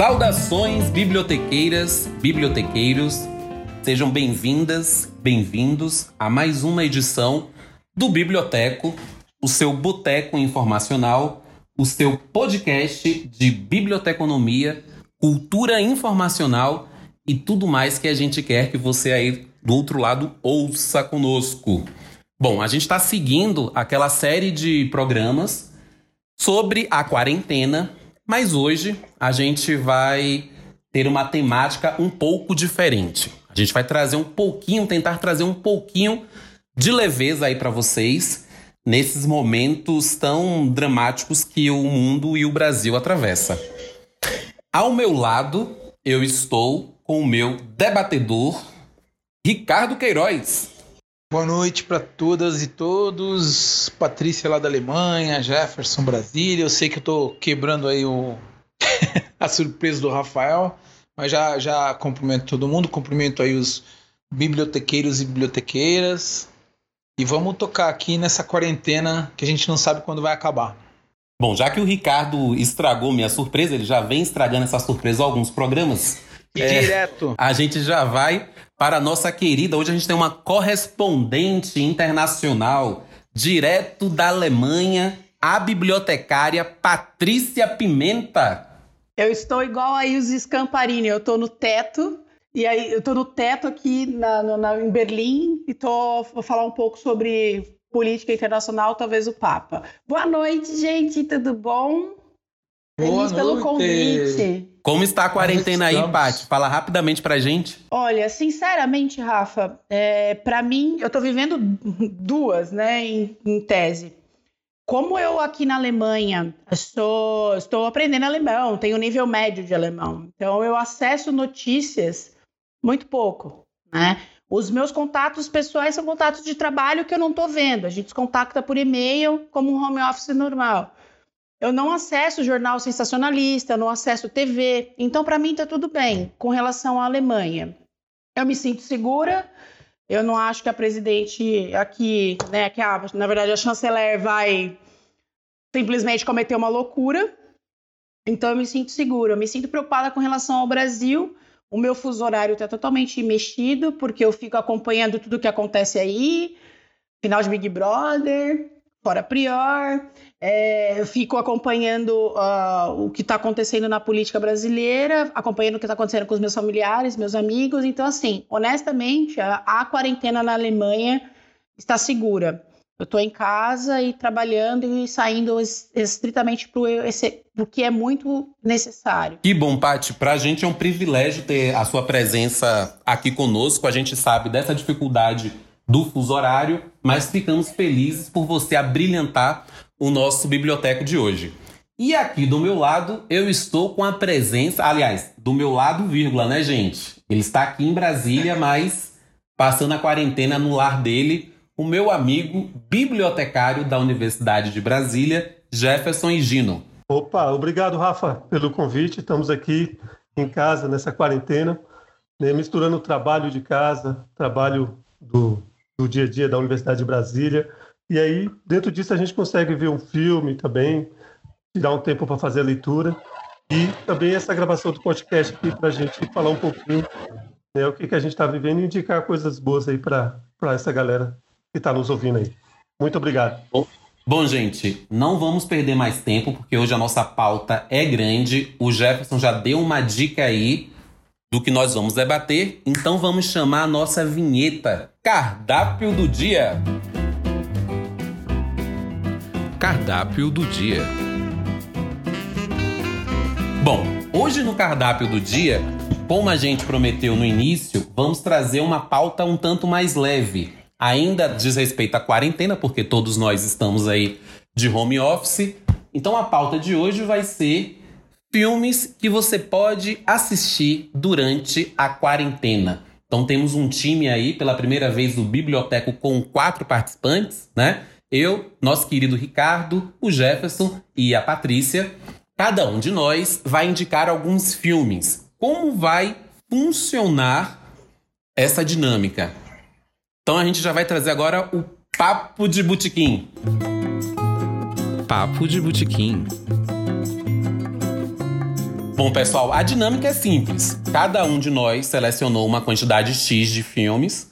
Saudações, bibliotequeiras, bibliotequeiros. Sejam bem-vindas, bem-vindos a mais uma edição do Biblioteco, o seu boteco informacional, o seu podcast de biblioteconomia, cultura informacional e tudo mais que a gente quer que você aí do outro lado ouça conosco. Bom, a gente está seguindo aquela série de programas sobre a quarentena mas hoje a gente vai ter uma temática um pouco diferente. A gente vai trazer um pouquinho, tentar trazer um pouquinho de leveza aí para vocês nesses momentos tão dramáticos que o mundo e o Brasil atravessa. Ao meu lado, eu estou com o meu debatedor, Ricardo Queiroz. Boa noite para todas e todos. Patrícia lá da Alemanha, Jefferson Brasília. Eu sei que eu tô quebrando aí o a surpresa do Rafael, mas já já cumprimento todo mundo, cumprimento aí os bibliotequeiros e bibliotequeiras. E vamos tocar aqui nessa quarentena que a gente não sabe quando vai acabar. Bom, já que o Ricardo estragou minha surpresa, ele já vem estragando essa surpresa alguns programas. E é, direto. A gente já vai para a nossa querida. Hoje a gente tem uma correspondente internacional, direto da Alemanha, a bibliotecária Patrícia Pimenta. Eu estou igual aí os Scamparini, eu estou no teto. E aí, eu estou no teto aqui na, na, em Berlim e tô, vou falar um pouco sobre política internacional, talvez o Papa. Boa noite, gente, tudo bom? Boa Feliz pelo convite. Como está a quarentena aí, Paty? Fala rapidamente pra gente. Olha, sinceramente, Rafa, é, para mim, eu tô vivendo duas, né, em, em, tese. Como eu aqui na Alemanha sou, estou aprendendo alemão, tenho nível médio de alemão, então eu acesso notícias muito pouco, né? Os meus contatos pessoais são contatos de trabalho que eu não estou vendo. A gente se contacta por e-mail como um home office normal. Eu não acesso jornal sensacionalista, não acesso TV. Então, para mim, está tudo bem com relação à Alemanha. Eu me sinto segura. Eu não acho que a presidente aqui, né, que a, na verdade a chanceler vai simplesmente cometer uma loucura. Então, eu me sinto segura. Eu me sinto preocupada com relação ao Brasil. O meu fuso horário está totalmente mexido, porque eu fico acompanhando tudo o que acontece aí. Final de Big Brother, fora Prior, é, fico acompanhando uh, o que está acontecendo na política brasileira, acompanhando o que está acontecendo com os meus familiares, meus amigos. Então, assim, honestamente, a, a quarentena na Alemanha está segura. Eu estou em casa e trabalhando e saindo estritamente para o que é muito necessário. Que bom, Paty. Para a gente é um privilégio ter a sua presença aqui conosco. A gente sabe dessa dificuldade do fuso horário, mas ficamos felizes por você abrilhantar o nosso biblioteco de hoje. E aqui do meu lado, eu estou com a presença, aliás, do meu lado, vírgula, né, gente? Ele está aqui em Brasília, mas passando a quarentena no lar dele, o meu amigo bibliotecário da Universidade de Brasília, Jefferson Higino. Opa, obrigado, Rafa, pelo convite. Estamos aqui em casa nessa quarentena, né, misturando o trabalho de casa, trabalho do do dia a dia da Universidade de Brasília. E aí, dentro disso, a gente consegue ver um filme também, tirar um tempo para fazer a leitura. E também essa gravação do podcast aqui para a gente falar um pouquinho né, o que, que a gente está vivendo e indicar coisas boas aí para essa galera que está nos ouvindo aí. Muito obrigado. Bom, bom, gente, não vamos perder mais tempo, porque hoje a nossa pauta é grande. O Jefferson já deu uma dica aí do que nós vamos debater, então vamos chamar a nossa vinheta Cardápio do Dia. Cardápio do Dia. Bom, hoje no Cardápio do Dia, como a gente prometeu no início, vamos trazer uma pauta um tanto mais leve. Ainda diz respeito à quarentena, porque todos nós estamos aí de home office. Então a pauta de hoje vai ser filmes que você pode assistir durante a quarentena. Então temos um time aí pela primeira vez do Biblioteco com quatro participantes, né? Eu, nosso querido Ricardo, o Jefferson e a Patrícia. Cada um de nós vai indicar alguns filmes. Como vai funcionar essa dinâmica? Então a gente já vai trazer agora o Papo de Botequim. Papo de Botequim. Bom, pessoal, a dinâmica é simples. Cada um de nós selecionou uma quantidade X de filmes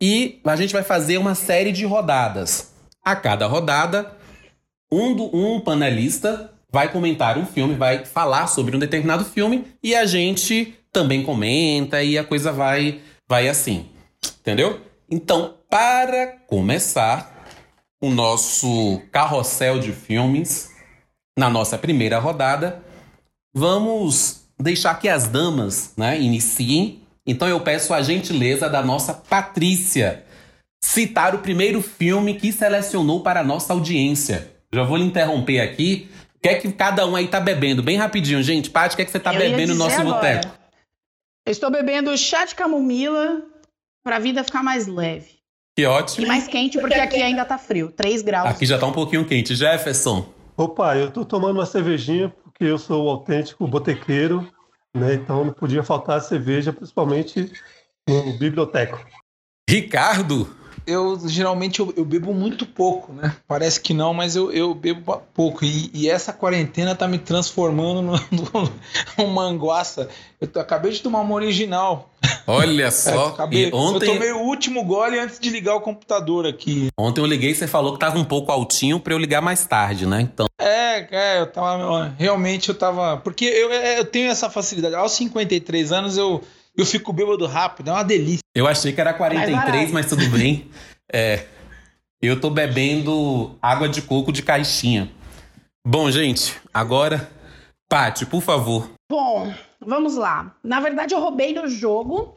e a gente vai fazer uma série de rodadas. A cada rodada, um, do, um panelista vai comentar um filme, vai falar sobre um determinado filme e a gente também comenta e a coisa vai, vai assim. Entendeu? Então, para começar o nosso carrossel de filmes, na nossa primeira rodada, vamos deixar que as damas né, iniciem. Então eu peço a gentileza da nossa Patrícia citar o primeiro filme que selecionou para a nossa audiência. Já vou lhe interromper aqui. O que é que cada um aí tá bebendo? Bem rapidinho, gente. Paty, o que é que você tá Eu bebendo no nosso agora. boteco? Eu estou bebendo chá de camomila para a vida ficar mais leve. Que E ótimo. mais quente, porque aqui ainda tá frio. 3 graus. Aqui já tá um pouquinho quente. Jefferson. Opa, eu tô tomando uma cervejinha porque eu sou o autêntico botequeiro, né? Então não podia faltar cerveja, principalmente no biblioteco. Ricardo. Eu geralmente eu, eu bebo muito pouco, né? Parece que não, mas eu, eu bebo pouco. E, e essa quarentena tá me transformando no, num manguaça. Eu tô- acabei de tomar uma original. Olha É, só. acabei- E ontem, Eu tomei o último gole antes de ligar o computador aqui. ontem eu liguei e você falou que tava um pouco altinho pra eu ligar mais tarde, né? Então. É, é, eu tava. Realmente eu tava. Porque eu, é, eu tenho essa facilidade. Aos 53 anos eu, eu fico bêbado rápido, é uma delícia. Eu achei que era 43, barato. mas tudo bem. É, eu tô bebendo água de coco de caixinha. Bom, gente, agora, Paty, por favor. Bom, vamos lá. Na verdade, eu roubei no jogo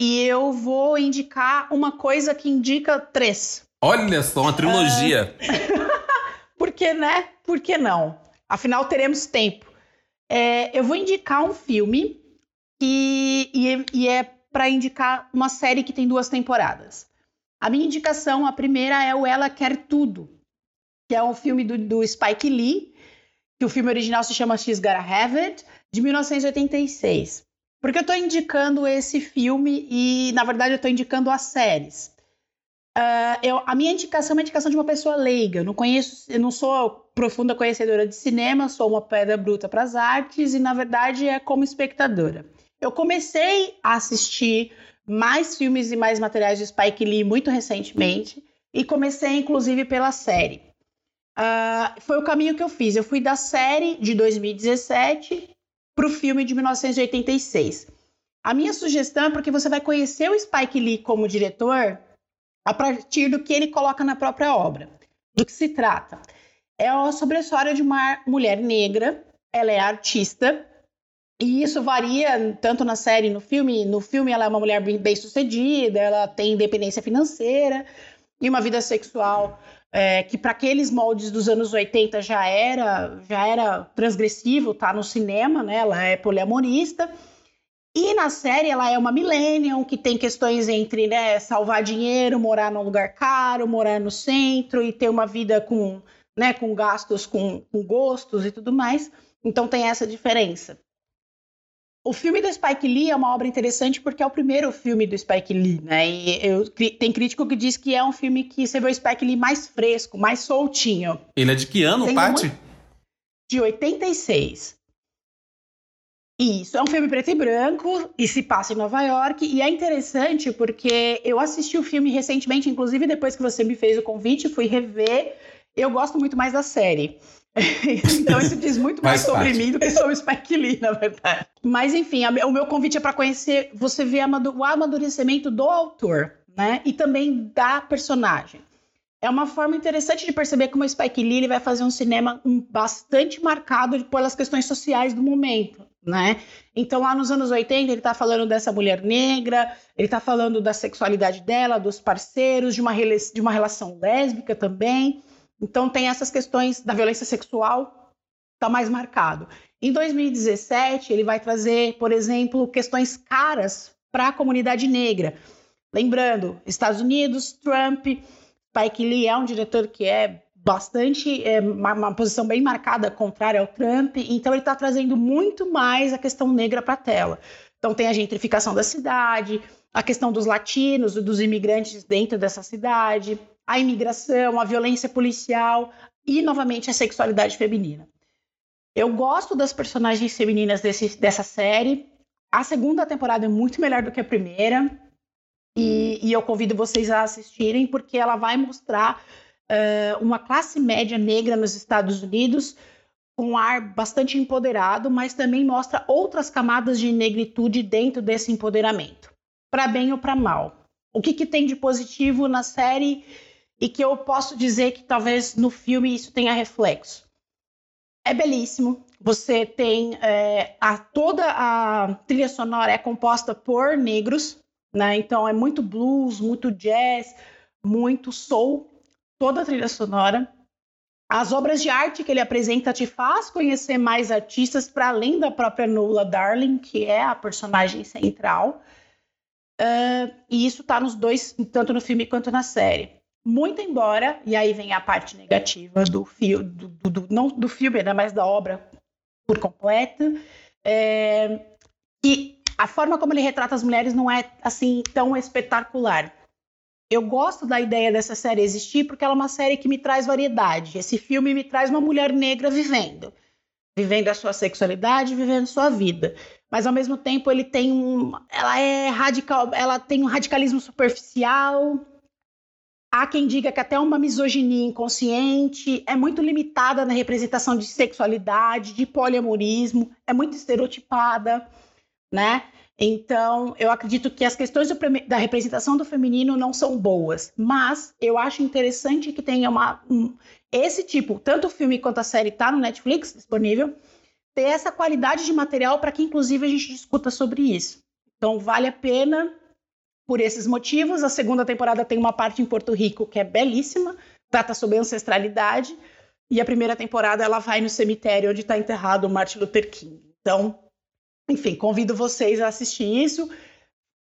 e eu vou indicar uma coisa que indica três. Olha só, uma trilogia. Por que, né? Por que não? Afinal, teremos tempo. É, eu vou indicar um filme e, e é para indicar uma série que tem duas temporadas. A minha indicação, a primeira é o Ela Quer Tudo, que é um filme do, do Spike Lee, que o filme original se chama She's Gotta Have It, de 1986. Por que eu estou indicando esse filme e, na verdade, eu estou indicando as séries? Ah, eu- a minha indicação é uma indicação de uma pessoa leiga. Eu não conheço, eu não sou profunda conhecedora de cinema, sou uma pedra bruta para as artes e, na verdade, é como espectadora. Eu comecei a assistir mais filmes e mais materiais de Spike Lee muito recentemente e comecei, inclusive, pela série. Ah, foi o caminho que eu fiz. Eu fui da série de 2017 para o filme de 1986. A minha sugestão é porque você vai conhecer o Spike Lee como diretor a partir do que ele coloca na própria obra. Do que se trata? É sobre a história de uma mulher negra, ela é artista, e isso varia tanto na série no filme. No filme, ela é uma mulher bem sucedida, ela tem independência financeira e uma vida sexual é, que, para aqueles moldes dos anos 80, já era, já era transgressivo, tá no cinema, né? Ela é poliamorista. E na série ela é uma millennial que tem questões entre né, salvar dinheiro, morar num lugar caro, morar no centro e ter uma vida com, né, com gastos, com, com gostos e tudo mais. Então tem essa diferença. O filme do Spike Lee é uma obra interessante porque é o primeiro filme do Spike Lee, né? E eu, tem crítico que diz que é um filme que você vê o Spike Lee mais fresco, mais soltinho. Ele é de que ano, Paty? De 86. Isso, é um filme preto e branco e se passa em Nova York. E é interessante porque eu assisti o filme recentemente, inclusive depois que você me fez o convite, fui rever. Eu gosto muito mais da série. então isso diz muito mais Faz sobre parte. mim do que sobre o Spike Lee, na verdade. Mas enfim, a- o meu convite é para conhecer, você ver amado- o amadurecimento do autor, né? E também da personagem. É uma forma interessante de perceber como o Spike Lee ele vai fazer um cinema um, bastante marcado pelas questões sociais do momento, né? Então, lá nos anos 80, ele está falando dessa mulher negra, ele está falando da sexualidade dela, dos parceiros, de uma, de uma relação lésbica também. Então, tem essas questões da violência sexual, está mais marcado. Em 2017, ele vai trazer, por exemplo, questões caras para a comunidade negra. Lembrando, Estados Unidos, Trump, Spike Lee é um diretor que é bastante, é, uma, uma posição bem marcada contrária ao Trump, então ele está trazendo muito mais a questão negra para a tela. Então tem a gentrificação da cidade, a questão dos latinos dos imigrantes dentro dessa cidade, a imigração, a violência policial e, novamente, a sexualidade feminina. Eu gosto das personagens femininas desse, dessa série. A segunda temporada é muito melhor do que a primeira. E, e eu convido vocês a assistirem, porque ela vai mostrar uh, uma classe média negra nos Estados Unidos com um ar bastante empoderado, mas também mostra outras camadas de negritude dentro desse empoderamento, para bem ou para mal. O que, que tem de positivo na série e que eu posso dizer que talvez no filme isso tenha reflexo? É belíssimo. Você tem é, a, toda a trilha sonora é composta por negros, né? Então é muito blues, muito jazz, muito soul, toda a trilha sonora. As obras de arte que ele apresenta te faz conhecer mais artistas para além da própria Nola Darling, que é a personagem central. Uh, e isso está nos dois, tanto no filme quanto na série. Muito embora, e aí vem a parte negativa do, fio, do, do, do não do filme, né, mas da obra por completo, é, e a forma como ele retrata as mulheres não é assim tão espetacular. Eu gosto da ideia dessa série existir porque ela é uma série que me traz variedade. Esse filme me traz uma mulher negra vivendo, vivendo a sua sexualidade, vivendo a sua vida. Mas ao mesmo tempo ele tem um, ela é radical, ela tem um radicalismo superficial. Há quem diga que até uma misoginia inconsciente é muito limitada na representação de sexualidade, de poliamorismo, é muito estereotipada, né? Então, eu acredito que as questões do, da representação do feminino não são boas, mas eu acho interessante que tenha uma, um, esse tipo, tanto o filme quanto a série está no Netflix disponível, ter essa qualidade de material para que, inclusive, a gente discuta sobre isso. Então, vale a pena por esses motivos. A segunda temporada tem uma parte em Porto Rico que é belíssima, trata sobre ancestralidade, e a primeira temporada ela vai no cemitério onde está enterrado Martin Luther King. Então, enfim, convido vocês a assistir isso.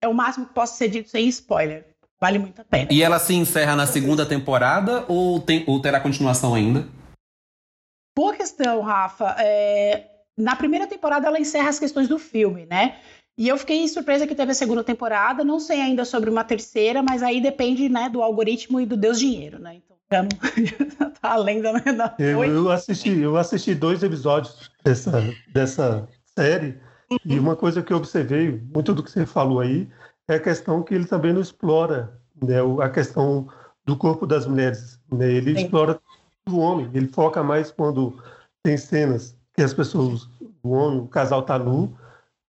É o máximo que posso ser dito sem spoiler. Vale muito a pena. E ela se encerra na segunda temporada ou, tem, ou terá continuação ainda? Boa questão, Rafa. É, na primeira temporada ela encerra as questões do filme, né? E eu fiquei surpresa que teve a segunda temporada. Não sei ainda sobre uma terceira, mas aí depende né, do algoritmo e do Deus Dinheiro, né? Então já não tá além da. da... Eu, eu, assisti, eu assisti dois episódios dessa, dessa série e uma coisa que eu observei, muito do que você falou aí, é a questão que ele também não explora né, a questão do corpo das mulheres. Né? Ele Sim. explora o homem, ele foca mais quando tem cenas que as pessoas, o homem, o casal está nu,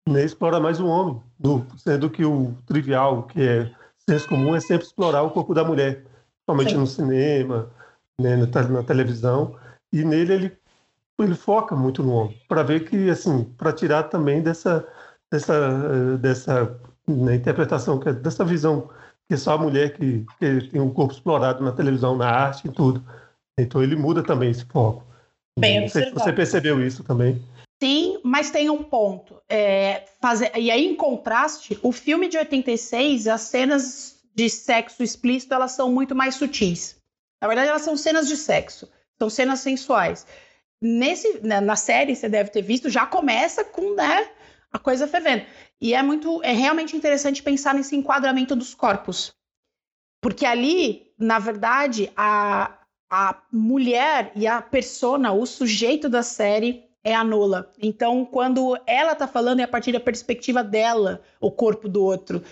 né, explora mais o homem, nu, sendo que o trivial, que é senso comum, é sempre explorar o corpo da mulher, somente no cinema, né, na televisão, e nele ele ele foca muito no homem, para ver que, assim, para tirar também dessa, dessa, dessa né, interpretação, é dessa visão que é só a mulher que, que tem um corpo explorado na televisão, na arte e tudo. Então ele muda também esse foco. Bem, se você percebeu isso também. Sim, mas tem um ponto. É, fazer, e aí, em contraste, o filme de 86, as cenas de sexo explícito, elas são muito mais sutis. Na verdade, elas são cenas de sexo, são cenas sensuais. Nesse, na, na série, você deve ter visto, já começa com né, a coisa fervendo. E é muito, é realmente interessante pensar nesse enquadramento dos corpos. Porque ali, na verdade, a, a mulher e a persona, o sujeito da série é a Nola. Então, quando ela tá falando, é a partir da perspectiva dela, o corpo do outro.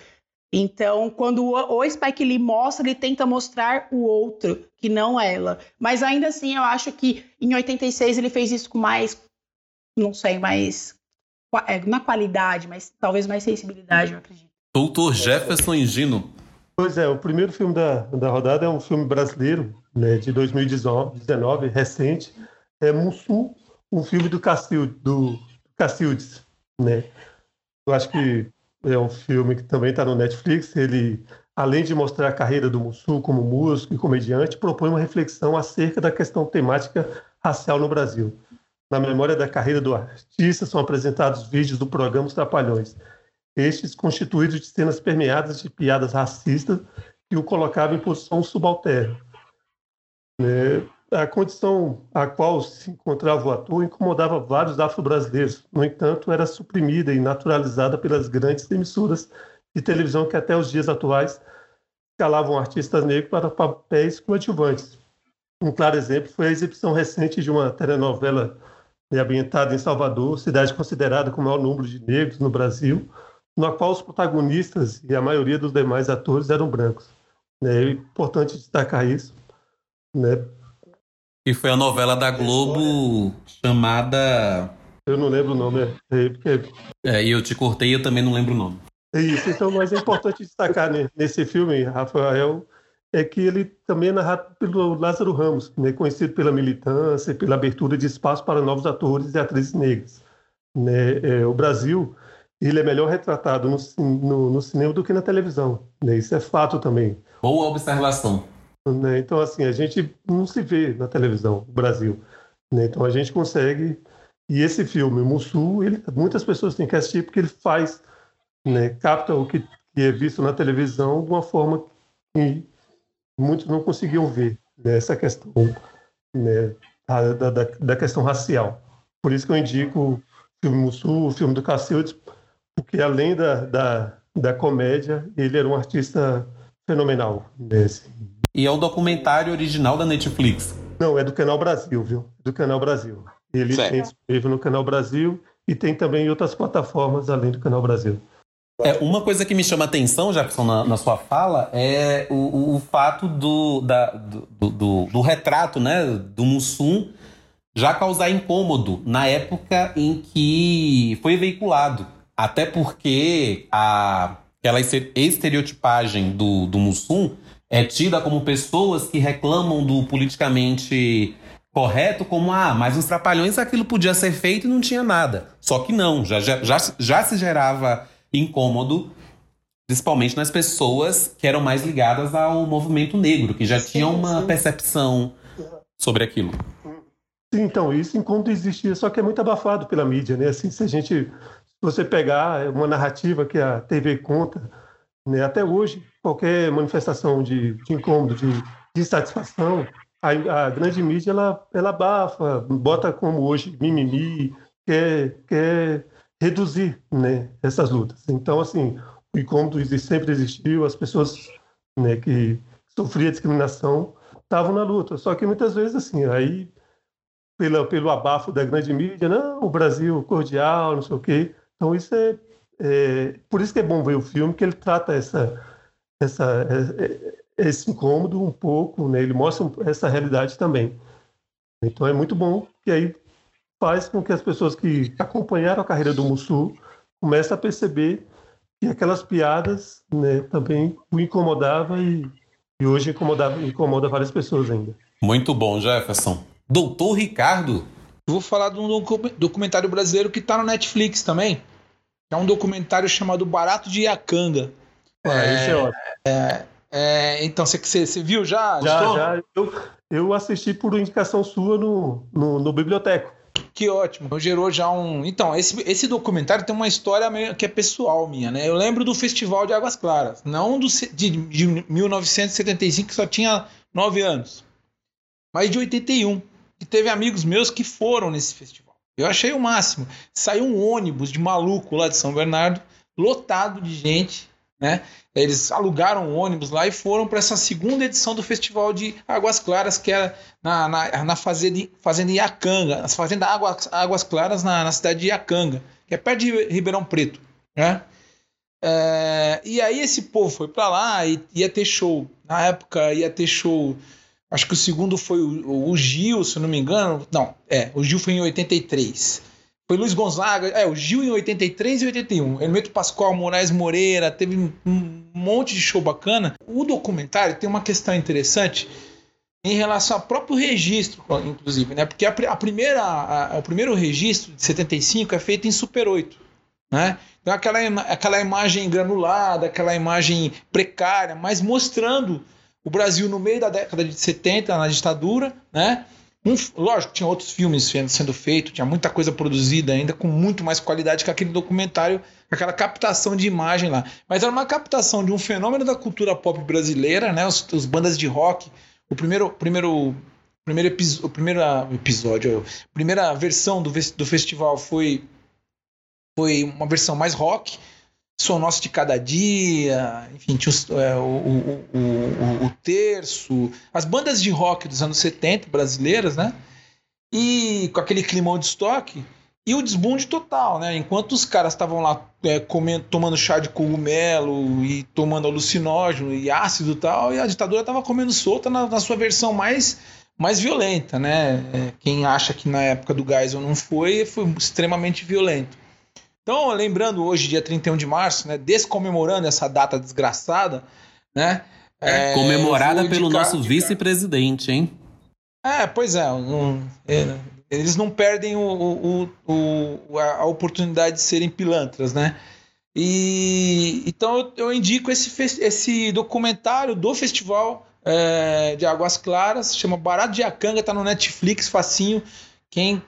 Então, quando o Spike Lee mostra, ele tenta mostrar o outro, que não ela. Mas ainda assim, eu acho que em 86 ele fez isso com mais, não sei, mais é, na qualidade, mas talvez mais sensibilidade, eu acredito. Doutor Jefferson Engino. Pois é, o primeiro filme da, da rodada é um filme brasileiro, né, de 2019, recente. É Mussu, um filme do Cacildes, do Cacildes, né? Eu acho que é um filme que também está no Netflix. Ele, além de mostrar a carreira do Mussu como músico e comediante, propõe uma reflexão acerca da questão temática racial no Brasil. Na memória da carreira do artista são apresentados vídeos do programa Os Trapalhões, estes constituídos de cenas permeadas de piadas racistas que o colocavam em posição subalterna. É, a condição a qual se encontrava o ator incomodava vários afro-brasileiros. No entanto, era suprimida e naturalizada pelas grandes emissoras de televisão que até os dias atuais escalavam artistas negros para papéis coadjuvantes. Um claro exemplo foi a exibição recente de uma telenovela é ambientada em Salvador, cidade considerada com o maior número de negros no Brasil, na qual os protagonistas e a maioria dos demais atores eram brancos. É importante destacar isso. Né? E foi a novela da Globo chamada. Eu não lembro o nome, é, porque... é, e eu te cortei eu também não lembro o nome. Isso, então, mas é importante destacar né, nesse filme, Rafael, é que ele também é narrado pelo Lázaro Ramos, né, conhecido pela militância, pela abertura de espaço para novos atores e atrizes negras. Né? É, o Brasil ele é melhor retratado no, no, no, cinema do que na televisão. Né? Isso é fato também. Boa observação. Né? Então, assim, a gente não se vê na televisão, o Brasil. Né? Então, a gente consegue... E esse filme, Mussu, ele, muitas pessoas têm que assistir porque ele faz, né, capta o que, que é visto na televisão de uma forma que muitos não conseguiam ver né, essa questão né, da, da, da, questão racial. Por isso que eu indico o filme Mussu, o filme do Cacildes, porque além da, da, da comédia, ele era um artista fenomenal. Nesse. E é um documentário original da Netflix? Não, é do Canal Brasil, viu? Do Canal Brasil. Ele certo. tem disponível no Canal Brasil e tem também em outras plataformas além do Canal Brasil. É, uma coisa que me chama atenção, Jefferson, na, na sua fala, é o, o fato do, da, do, do, do, retrato né, do Mussum já causar incômodo na época em que foi veiculado. Até porque a, aquela estereotipagem do, do Mussum é tida como pessoas que reclamam do politicamente correto como, ah, mas nos Trapalhões aquilo podia ser feito e não tinha nada. Só que não, já, já, já, já se gerava incômodo, principalmente nas pessoas que eram mais ligadas ao movimento negro, que já sim, tinham uma sim. percepção sobre aquilo. Sim, então, isso enquanto existia, só que é muito abafado pela mídia, né? Assim, se a gente, se você pegar uma narrativa que a TV conta, né, até hoje, qualquer manifestação de, de incômodo, de, insatisfação, a, a, grande mídia, ela, ela abafa, bota como hoje mimimi, quer, quer reduzir né, essas lutas. Então, assim, o incômodo sempre existiu, as pessoas né, que sofriam discriminação estavam na luta. Só que muitas vezes, assim, aí, pela, pelo abafo da grande mídia, não, o Brasil cordial, não sei o quê. Então, isso é, é por isso que é bom ver o filme, que ele trata essa, essa, é, é, esse incômodo um pouco, né? ele mostra essa realidade também. Então, é muito bom que aí faz com que as pessoas que acompanharam a carreira do Mussu comecem a perceber que aquelas piadas né, também o incomodava e, e hoje incomodava, incomoda várias pessoas ainda. Muito bom, Jefferson. Doutor Ricardo. Vou falar de um documentário brasileiro que está no Netflix também. É um documentário chamado Barato de Iacanga. Ah, é, é ótimo. É, é, então, você, você viu já? Já, já. Eu, eu assisti por indicação sua no, no, no biblioteco. Que ótimo. Então, gerou já um. Então, esse, esse documentário tem uma história meio que é pessoal minha, né? Eu lembro do Festival de Águas Claras, não do, de, de 1975, que só tinha nove anos, mas de 81. E teve amigos meus que foram nesse festival. Eu achei o máximo. Saiu um ônibus de maluco lá de São Bernardo, lotado de gente, né? Eles alugaram um ônibus lá e foram para essa segunda edição do Festival de Águas Claras, que era na, na, na fazenda, fazenda Iacanga, na fazenda Águas, Águas Claras, na, na cidade de Iacanga, que é perto de Ribeirão Preto. Né? É, e aí esse povo foi para lá e ia ter show. Na época ia ter show. Acho que o segundo foi o, o Gil, se não me engano. Não, é, o Gil foi em 83. Foi Luiz Gonzaga, é, o Gil em 83 e 81. Hermeto Pascoal, Moraes Moreira, teve um monte de show bacana. O documentário tem uma questão interessante em relação ao próprio registro, inclusive, né? Porque a, a primeira, a, o primeiro registro de 75 é feito em Super 8, né? Então aquela, aquela imagem granulada, aquela imagem precária, mas mostrando o Brasil no meio da década de 70, na ditadura, né? Um, lógico, tinha outros filmes sendo feitos, tinha muita coisa produzida ainda com muito mais qualidade que aquele documentário, aquela captação de imagem lá. Mas era uma captação de um fenômeno da cultura pop brasileira, né? Os, os bandas de rock. O primeiro, primeiro, primeiro, o primeiro episódio, a primeira versão do, do festival foi, foi uma versão mais rock. Sou Nosso de Cada Dia, enfim, tinha os, é, o, o, o, o, Terço, as bandas de rock dos anos 70 brasileiras, né? e com aquele climão de estoque. E o desbunde total, né? Enquanto os caras estavam lá é, comendo, tomando chá de cogumelo e tomando alucinógeno e ácido e tal, e a ditadura estava comendo solta na, na, sua versão mais, mais violenta, né? É, quem acha que na época do Geisel não foi, foi extremamente violento. Então, lembrando hoje, dia 31 de março, né? Descomemorando essa data desgraçada, né? É, comemorada pelo nosso vice-presidente, hein? É, pois é, um, é eles não perdem o, o, o, a oportunidade de serem pilantras, né? E então eu, eu indico esse, esse documentário do festival é, de Águas Claras, chama Barato de Acanga, tá no Netflix, facinho. Quem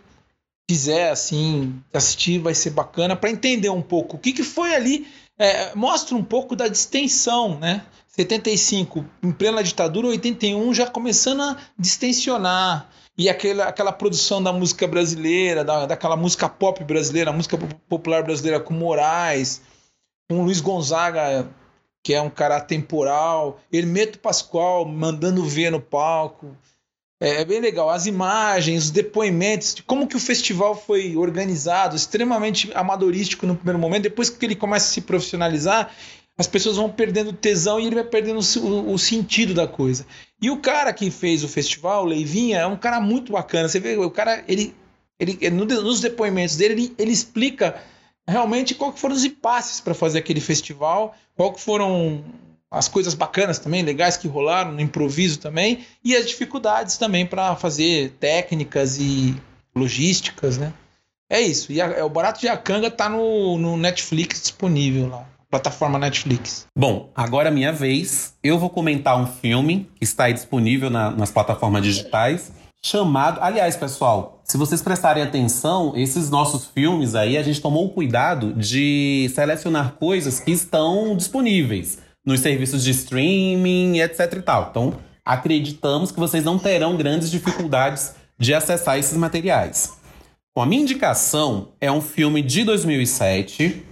quiser assim assistir vai ser bacana para entender um pouco o que, que foi ali. É, mostra um pouco da distensão, né? 75 em plena ditadura, 81 já começando a distensionar e aquela, aquela produção da música brasileira, da, daquela música pop brasileira, música popular brasileira com Moraes, com Luiz Gonzaga, que é um cara temporal, Hermeto Pascoal mandando ver no palco. É, é, bem legal. As imagens, os depoimentos, de como que o festival foi organizado, extremamente amadorístico no primeiro momento. Depois que ele começa a se profissionalizar, as pessoas vão perdendo tesão e ele vai perdendo o, o, sentido da coisa. E o cara que fez o festival, o Leivinha, é um cara muito bacana. Você vê, o cara, ele, ele nos depoimentos dele, ele, ele explica realmente qual foram os impasses para fazer aquele festival, qual foram as coisas bacanas também, legais que rolaram no improviso também, e as dificuldades também para fazer técnicas e logísticas, né? É isso. E a, é, o Barato de Acanga tá no, no Netflix disponível lá plataforma Netflix. Bom, agora é minha vez. Eu vou comentar um filme que está aí disponível na, nas plataformas digitais, chamado. Aliás, pessoal, se vocês prestarem atenção, esses nossos filmes aí, a gente tomou o cuidado de selecionar coisas que estão disponíveis nos serviços de streaming, etc e tal. Então, acreditamos que vocês não terão grandes dificuldades de acessar esses materiais. Bom, a minha indicação é um filme de 2007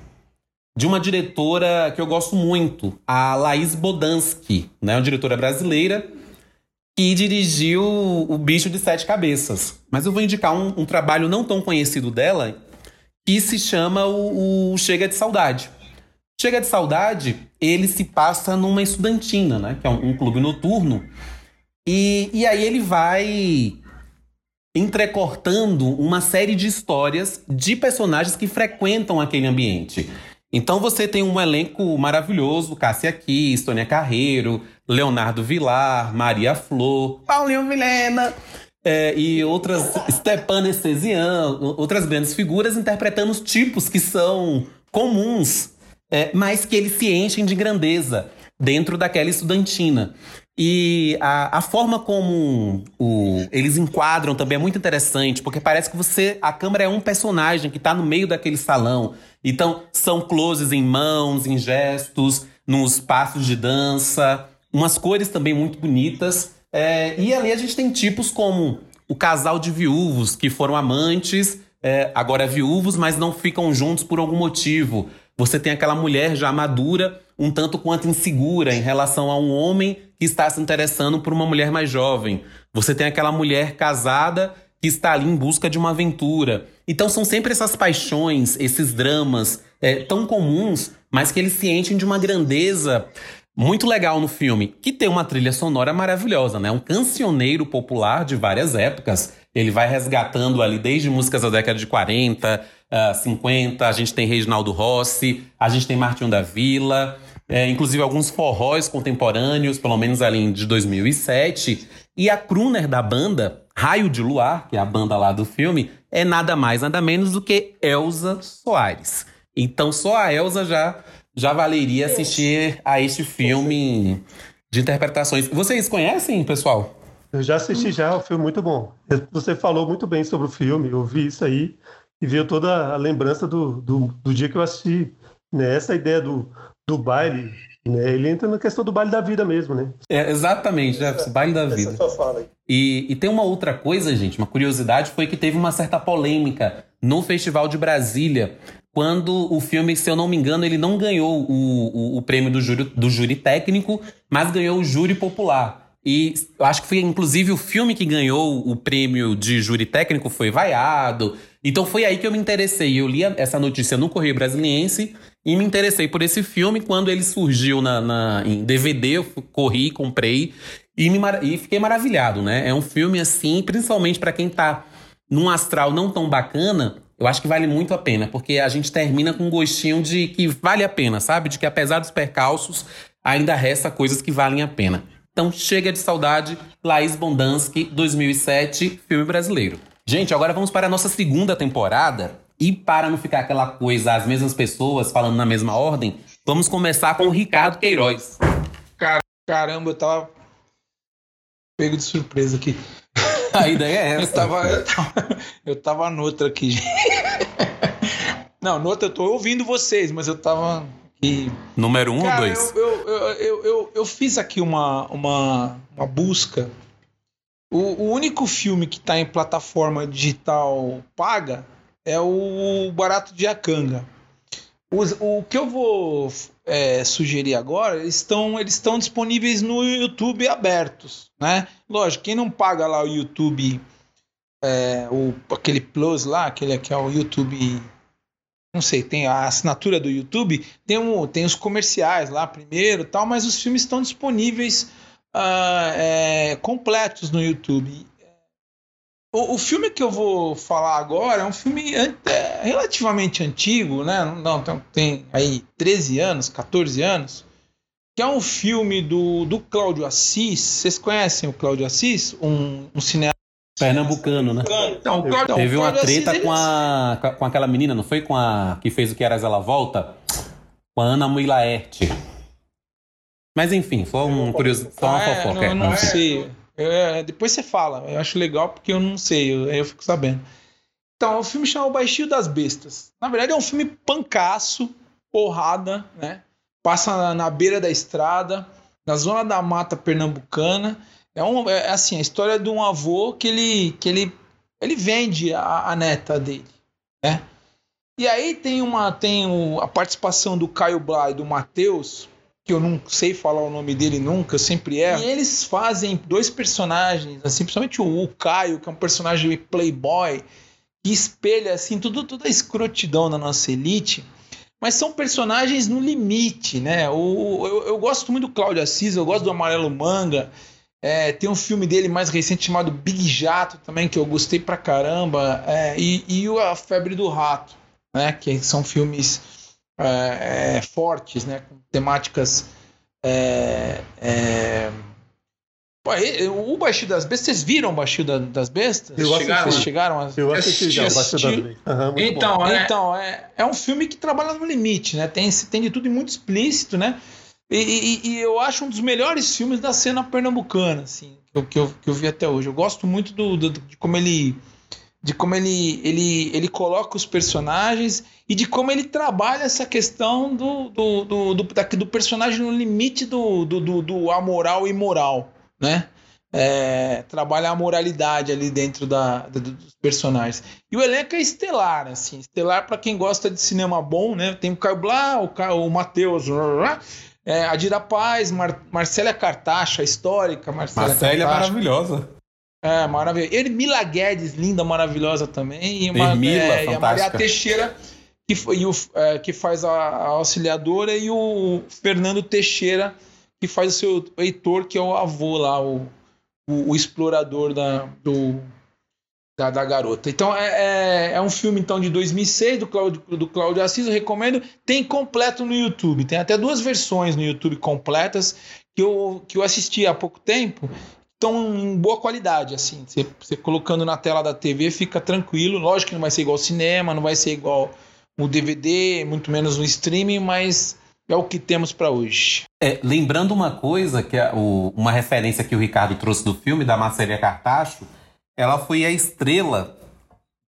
de uma diretora que eu gosto muito, a Laís Bodansky, né, uma diretora brasileira que dirigiu O Bicho de Sete Cabeças. Mas eu vou indicar um, um trabalho não tão conhecido dela que se chama o, o, Chega de Saudade. Chega de Saudade, ele se passa numa estudantina, né, que é um, um clube noturno, e, e aí ele vai entrecortando uma série de histórias de personagens que frequentam aquele ambiente. Então você tem um elenco maravilhoso: Cássia Kiss, Tônia Carreiro, Leonardo Vilar, Maria Flor, Paulinho Vilena. É, e outras, Stepan Estesian, outras grandes figuras interpretando os tipos que são comuns, é, mas que eles se enchem de grandeza dentro daquela estudantina. E a, a forma como o, eles enquadram também é muito interessante, porque parece que você. A câmera é um personagem que está no meio daquele salão. Então, são closes em mãos, em gestos, nos passos de dança, umas cores também muito bonitas. É, e ali a gente tem tipos como o casal de viúvos que foram amantes, é, agora viúvos, mas não ficam juntos por algum motivo. Você tem aquela mulher já madura, um tanto quanto insegura em relação a um homem que está se interessando por uma mulher mais jovem. Você tem aquela mulher casada que está ali em busca de uma aventura. Então são sempre essas paixões, esses dramas é, tão comuns, mas que eles se enchem de uma grandeza muito legal no filme, que tem uma trilha sonora maravilhosa, né? Um cancioneiro popular de várias épocas. Ele vai resgatando ali desde músicas da década de 40, uh, 50, a gente tem Reginaldo Rossi, a gente tem Martinho da Vila, é, inclusive alguns forróis contemporâneos, pelo menos ali de 2007. E a crooner da banda, Raio de Luar, que é a banda lá do filme, é nada mais, nada menos do que Elza Soares. Então só a Elza já, já valeria assistir a este filme de interpretações. Vocês conhecem, pessoal? Eu já assisti já, é um filme muito bom. Você falou muito bem sobre o filme, eu vi isso aí e veio toda a lembrança do, do, do dia que eu assisti. Né? Essa ideia do, do baile, né? Ele entra na questão do baile da vida mesmo, né? É, exatamente, Jefferson, baile da vida. Essa fala aí. E, e tem uma outra coisa, gente, uma curiosidade foi que teve uma certa polêmica no Festival de Brasília, quando o filme, se eu não me engano, ele não ganhou o, o, o prêmio do júri, do júri técnico, mas ganhou o júri popular. E eu acho que foi inclusive o filme que ganhou o prêmio de júri técnico foi vaiado. Então foi aí que eu me interessei. Eu li essa notícia no Correio Brasiliense e me interessei por esse filme. Quando ele surgiu na, na em DVD, eu corri, comprei e, me, e fiquei maravilhado, né? É um filme assim, principalmente para quem tá num astral não tão bacana, eu acho que vale muito a pena, porque a gente termina com um gostinho de que vale a pena, sabe? De que apesar dos percalços, ainda resta coisas que valem a pena. Então chega de saudade, Laís Bondansky, 2007, filme brasileiro. Gente, agora vamos para a nossa segunda temporada. E para não ficar aquela coisa, as mesmas pessoas falando na mesma ordem, vamos começar com o Ricardo Queiroz. Caramba, eu tava pego de surpresa aqui. A ideia é essa. Eu tava, eu tava, eu tava noutra aqui. Não, noutra eu tô ouvindo vocês, mas eu tava aqui. Número um Cara, ou dois? Eu, eu, eu, eu, eu, fiz aqui uma, uma, uma busca o, o único filme que está em plataforma digital paga é o Barato de Acanga. O, o que eu vou é, sugerir agora, estão eles estão disponíveis no YouTube abertos, né? Lógico, quem não paga lá o YouTube, é, o, aquele Plus lá, aquele que é o YouTube, não sei, tem a assinatura do YouTube, tem, um, tem os comerciais lá primeiro tal, mas os filmes estão disponíveis uh, é, completos no YouTube. O, o, filme que eu vou falar agora é um filme é, relativamente antigo, né? Não, tem aí 13 anos, 14 anos, que é um filme do, do Cláudio Assis. Vocês conhecem o Cláudio Assis? Um, um cineasta Pernambucano, né? Então, Cláudio, Teve uma treta Assis, com, a, com aquela menina, não foi? Com a que fez o Que Eras Ela Volta? Com a Ana Mui Laerte. Mas enfim, foi um curioso, só uma é, fofoca. Não, não é. sei. É, depois você fala. Eu acho legal porque eu não sei, eu, aí eu fico sabendo. Então, o filme chama O Baixio das Bestas. Na verdade, é um filme pancaço, porrada, né? Passa na, na beira da estrada, na zona da mata pernambucana. É, um, é assim, a história de um avô que ele, que ele, ele vende a, a neta dele, né? E aí tem uma tem o, a participação do Caio Blá e do Matheus, que eu não sei falar o nome dele nunca, eu sempre erro. E eles fazem dois personagens, assim, principalmente o, o Caio, que é um personagem playboy, que espelha, assim, tudo, toda a escrotidão da nossa elite. Mas são personagens no limite, né? O, eu, eu gosto muito do Cláudio Assis, eu gosto do Amarelo Manga. É, tem um filme dele mais recente chamado Big Jato também, que eu gostei pra caramba. É, e, e A Febre do Rato, né? Que são filmes é, é, fortes, né, com temáticas. É, é... o Baixio das Bestas, vocês viram o Baixio das Bestas? Eu chegaram, vocês chegaram a eu assisti já, o Baixio das Bestas. Uhum, então, é, então é, é um filme que trabalha no limite, né? Tem, tem de tudo e muito explícito, né? E, e, e, eu acho um dos melhores filmes da cena pernambucana, assim, que eu, que eu, que eu vi até hoje. Eu gosto muito do, do, de como ele de como ele, ele, ele coloca os personagens e de como ele trabalha essa questão do, do, do, do, do personagem no limite do, do, do, do amoral e moral, né? É, trabalha a moralidade ali dentro da, da, dos personagens. E o elenco é estelar, assim, estelar para quem gosta de cinema bom, né? Tem o Caio Blá, o, o Matheus, é, Adira Paz, Mar, Marcela Cartacha, histórica Marcela Marcela é maravilhosa. É, maravilhosa. Ermila Guedes, linda, maravilhosa também. E, uma, Ermila, é, e a Maria Teixeira, que, e o, é, que faz a, a, auxiliadora, e o Fernando Teixeira, que faz o seu Heitor, que é o avô lá, o, o, o explorador da, do, da, da, garota. Então é, é, é, um filme então de 2006 do Cláudio, do Cláudio Assis, eu recomendo. Tem completo no YouTube, tem até duas versões no YouTube completas que eu, que eu assisti há pouco tempo estão em boa qualidade, assim. Você, você, colocando na tela da TV fica tranquilo. Lógico que não vai ser igual ao cinema, não vai ser igual o DVD, muito menos no streaming, mas é o que temos para hoje. É, lembrando uma coisa, que é o, uma referência que o Ricardo trouxe do filme, da Marcelia Cartacho, ela foi a estrela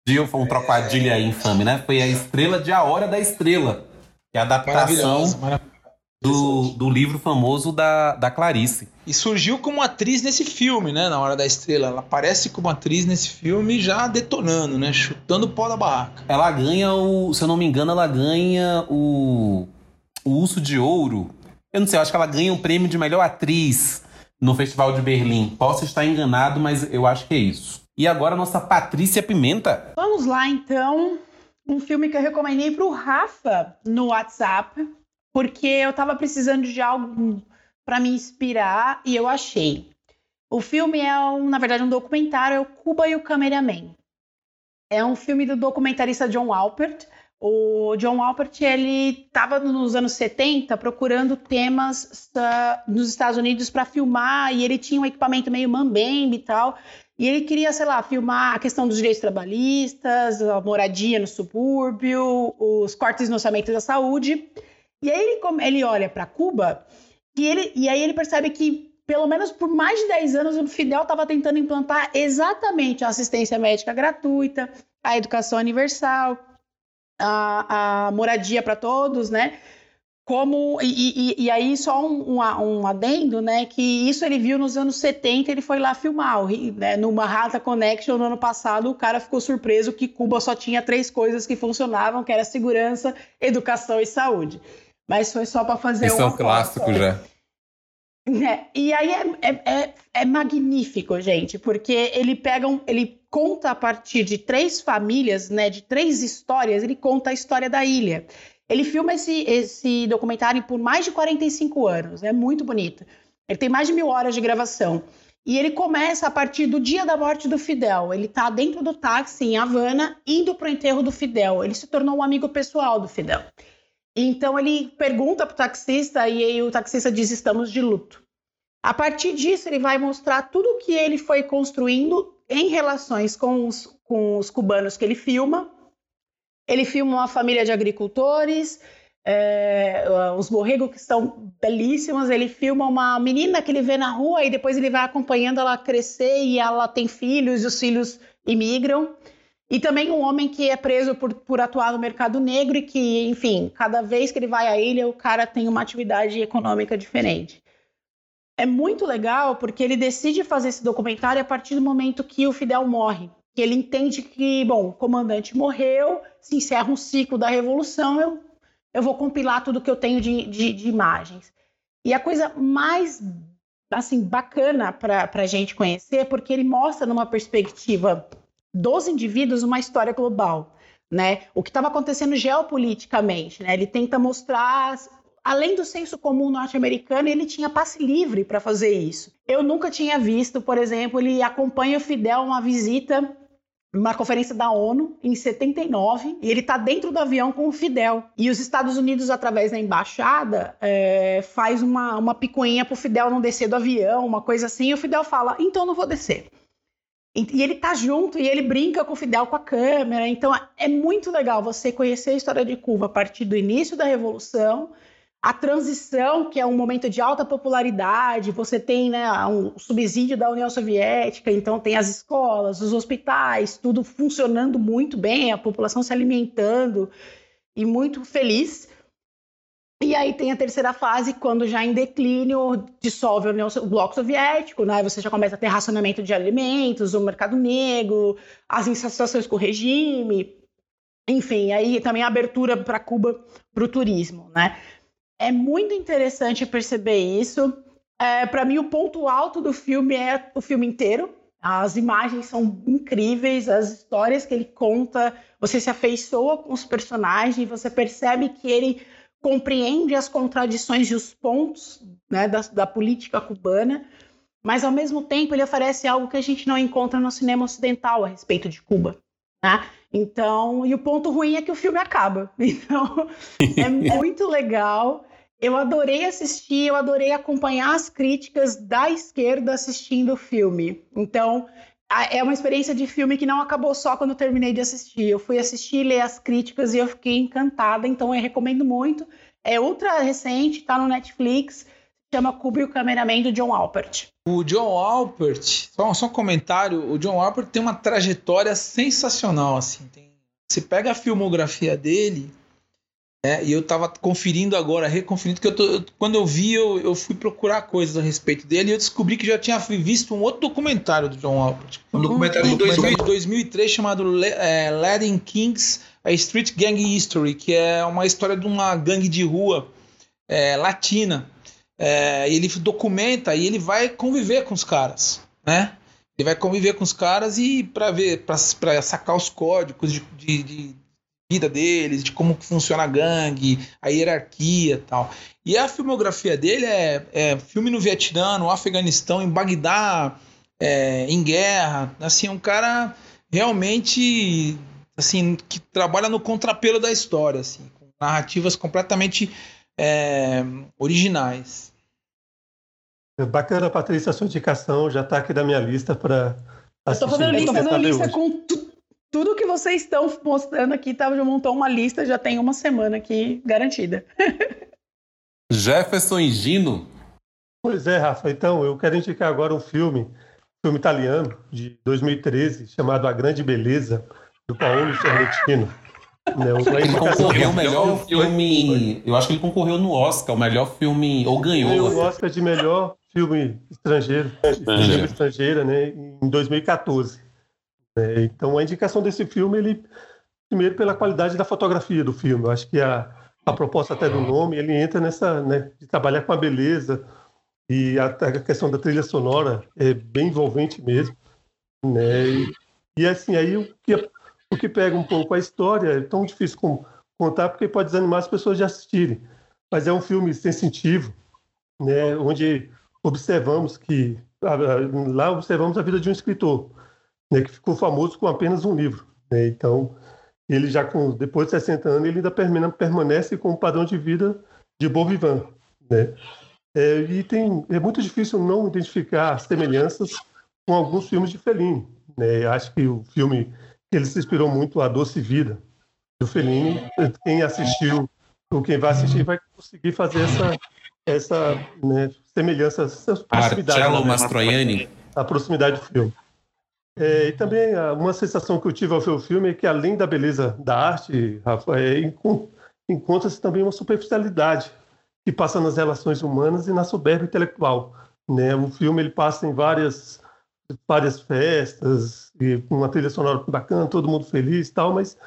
de um trocadilho aí infame, né? Foi a estrela de A Hora da Estrela, que é a adaptação do, do livro famoso da, da Clarice. E surgiu como atriz nesse filme, né? Na Hora da Estrela. Ela aparece como atriz nesse filme já detonando, né? Chutando o pau da barraca. Ela ganha o. Se eu não me engano, ela ganha o. O Urso de Ouro. Eu não sei, eu acho que ela ganha um prêmio de melhor atriz no Festival de Berlim. Posso estar enganado, mas eu acho que é isso. E agora nossa Patrícia Pimenta. Vamos lá então. Um filme que eu recomendei para o Rafa no WhatsApp, porque eu estava precisando de algo para me inspirar e eu achei. O filme é, um, na verdade, um documentário, é o Cuba e o Cameraman. É um filme do documentarista John Alpert. O John Alpert ele estava nos anos 70 procurando temas uh, nos Estados Unidos para filmar e ele tinha um equipamento meio mambembe e tal. E ele queria, sei lá, filmar a questão dos direitos trabalhistas, a moradia no subúrbio, os cortes no orçamento da saúde. E aí ele, ele olha para Cuba e, ele, e aí ele percebe que, pelo menos por mais de 10 anos, o Fidel estava tentando implantar exatamente a assistência médica gratuita, a educação universal, a, a moradia para todos, né? como e, e, e, aí só um, um, um, adendo, né, que isso ele viu nos anos 70, ele foi lá filmar, né, no Manhattan Connection no ano passado, o cara ficou surpreso que Cuba só tinha três coisas que funcionavam, que era segurança, educação e saúde. Mas foi só para fazer Isso é um clássico já. É, e aí é, é, é, é, magnífico, gente, porque ele pega um, ele conta a partir de três famílias, né, de três histórias, ele conta a história da ilha. Ele filma esse, esse documentário por mais de 45 anos, é muito bonito. Ele tem mais de mil horas de gravação. E ele começa a partir do dia da morte do Fidel. Ele está dentro do táxi em Havana, indo para o enterro do Fidel. Ele se tornou um amigo pessoal do Fidel. Então ele pergunta para o taxista e aí o taxista diz: estamos de luto. A partir disso, ele vai mostrar tudo o que ele foi construindo em relações com os, com os cubanos que ele filma ele filma uma família de agricultores, é, os borregos que estão belíssimos. Ele filma uma menina que ele vê na rua e depois ele vai acompanhando ela crescer e ela tem filhos e os filhos imigram. E também um homem que é preso por, por atuar no mercado negro e que, enfim, cada vez que ele vai à ilha, o cara tem uma atividade econômica diferente. É muito legal porque ele decide fazer esse documentário a partir do momento que o Fidel morre que ele entende que, bom, o comandante morreu, se encerra um ciclo da revolução, eu, eu vou compilar tudo que eu tenho de, de, de imagens. E a coisa mais assim bacana para a gente conhecer, é porque ele mostra numa perspectiva dos indivíduos uma história global, né? O que estava acontecendo geopoliticamente, né? Ele tenta mostrar além do senso comum norte-americano, ele tinha passe livre para fazer isso. Eu nunca tinha visto, por exemplo, ele acompanha o Fidel uma visita uma conferência da ONU em 79 e ele está dentro do avião com o Fidel. E os Estados Unidos, através da embaixada, é, faz uma, uma picuinha para o Fidel não descer do avião, uma coisa assim, e o Fidel fala: então não vou descer. E, ele tá junto e ele brinca com o Fidel com a câmera. Então é muito legal você conhecer a história de Cuba a partir do início da Revolução a transição, que é um momento de alta popularidade, você tem né, um subsídio da União Soviética, então tem as escolas, os hospitais, tudo funcionando muito bem, a população se alimentando e muito feliz. E aí tem a terceira fase, quando já em declínio dissolve o bloco soviético, né? Você já começa a ter racionamento de alimentos, o mercado negro, as insatisfações com o regime, enfim, aí também a abertura para Cuba para o turismo, né? É muito interessante perceber isso. É, para mim, o ponto alto do filme é o filme inteiro. As imagens são incríveis, as histórias que ele conta, você se afeiçoa com os personagens, você percebe que ele compreende as contradições e os pontos né, da, da política cubana, mas ao mesmo tempo ele oferece algo que a gente não encontra no cinema ocidental a respeito de Cuba. Né? Então, e o ponto ruim é que o filme acaba. Então, é muito legal. Eu adorei assistir, eu adorei acompanhar as críticas da esquerda assistindo o filme. Então, é uma experiência de filme que não acabou só quando eu terminei de assistir. Eu fui assistir, ler as críticas e eu fiquei encantada. Então, eu recomendo muito. É ultra recente, tá no Netflix chama Kubrick o Cameraman do John Alpert. O John Alpert, só, só um comentário, o John Alpert tem uma trajetória sensacional, assim. Tem, você pega a filmografia dele, é, e eu tava conferindo agora, reconferindo, que eu tô, quando eu vi, eu, eu fui procurar coisas a respeito dele e eu descobri que já tinha visto um outro documentário do John Alpert. Um documentário de 2000, 2003 chamado é, Latin Kings, a Street Gang History, que é uma história de uma gangue de rua é, latina é, ele documenta e ele vai conviver com os caras, né? Ele vai conviver com os caras e para ver, para sacar os códigos de, de, de, vida deles, de como funciona a gangue, a hierarquia, tal. E a filmografia dele é, é filme no Vietnã, no Afeganistão, em Bagdá, é, em guerra, assim, um cara realmente assim que trabalha no contrapelo da história, assim, com narrativas completamente é, originais. É bacana, Patrícia, a sua indicação já está aqui na minha lista para assistir. Eu estou fazendo, fazendo lista com tudo que vocês estão mostrando aqui, tá, já montou uma lista, já tem uma semana aqui garantida. Jefferson e Gino. Pois é, Rafa. Então, eu quero indicar agora um filme, filme italiano, de 2013, chamado A Grande Beleza, do Paulo Sorrentino. Né, ele concorreu o melhor filme. Eu acho que ele concorreu no Oscar, o melhor filme. Ou ganhou. Ganhou o Oscar de melhor filme estrangeiro, filme estrangeira, né, em 2014. É, então a indicação desse filme, ele primeiro pela qualidade da fotografia do filme. Eu acho que a, a proposta até do nome, ele entra nessa, né, de trabalhar com a beleza e a, a questão da trilha sonora é bem envolvente mesmo, né? E, e assim aí o que o que pega um pouco a história é tão difícil com, contar porque pode desanimar as pessoas de assistirem. Mas é um filme sensitivo, né? Onde observamos que lá observamos a vida de um escritor, né? Que ficou famoso com apenas um livro. Né? Então ele já com depois de 60 anos ele ainda permanece com um padrão de vida de Bon vivant, né? É, e tem é muito difícil não identificar semelhanças com alguns filmes de Fellini, né? Acho que o filme ele se inspirou muito a Doce Vida do Fellini. Quem assistiu ou quem vai assistir vai conseguir fazer essa essa né, semelhança, essa proximidade. Marcello né? Mastroianni. A proximidade do filme. É, e também uma sensação que eu tive ao ver o filme é que, além da beleza da arte, Rafa, é, encontra-se também uma superficialidade que passa nas relações humanas e na soberba intelectual. Né? O filme ele passa em várias, várias festas, e uma trilha sonora bacana, todo mundo feliz tal, mas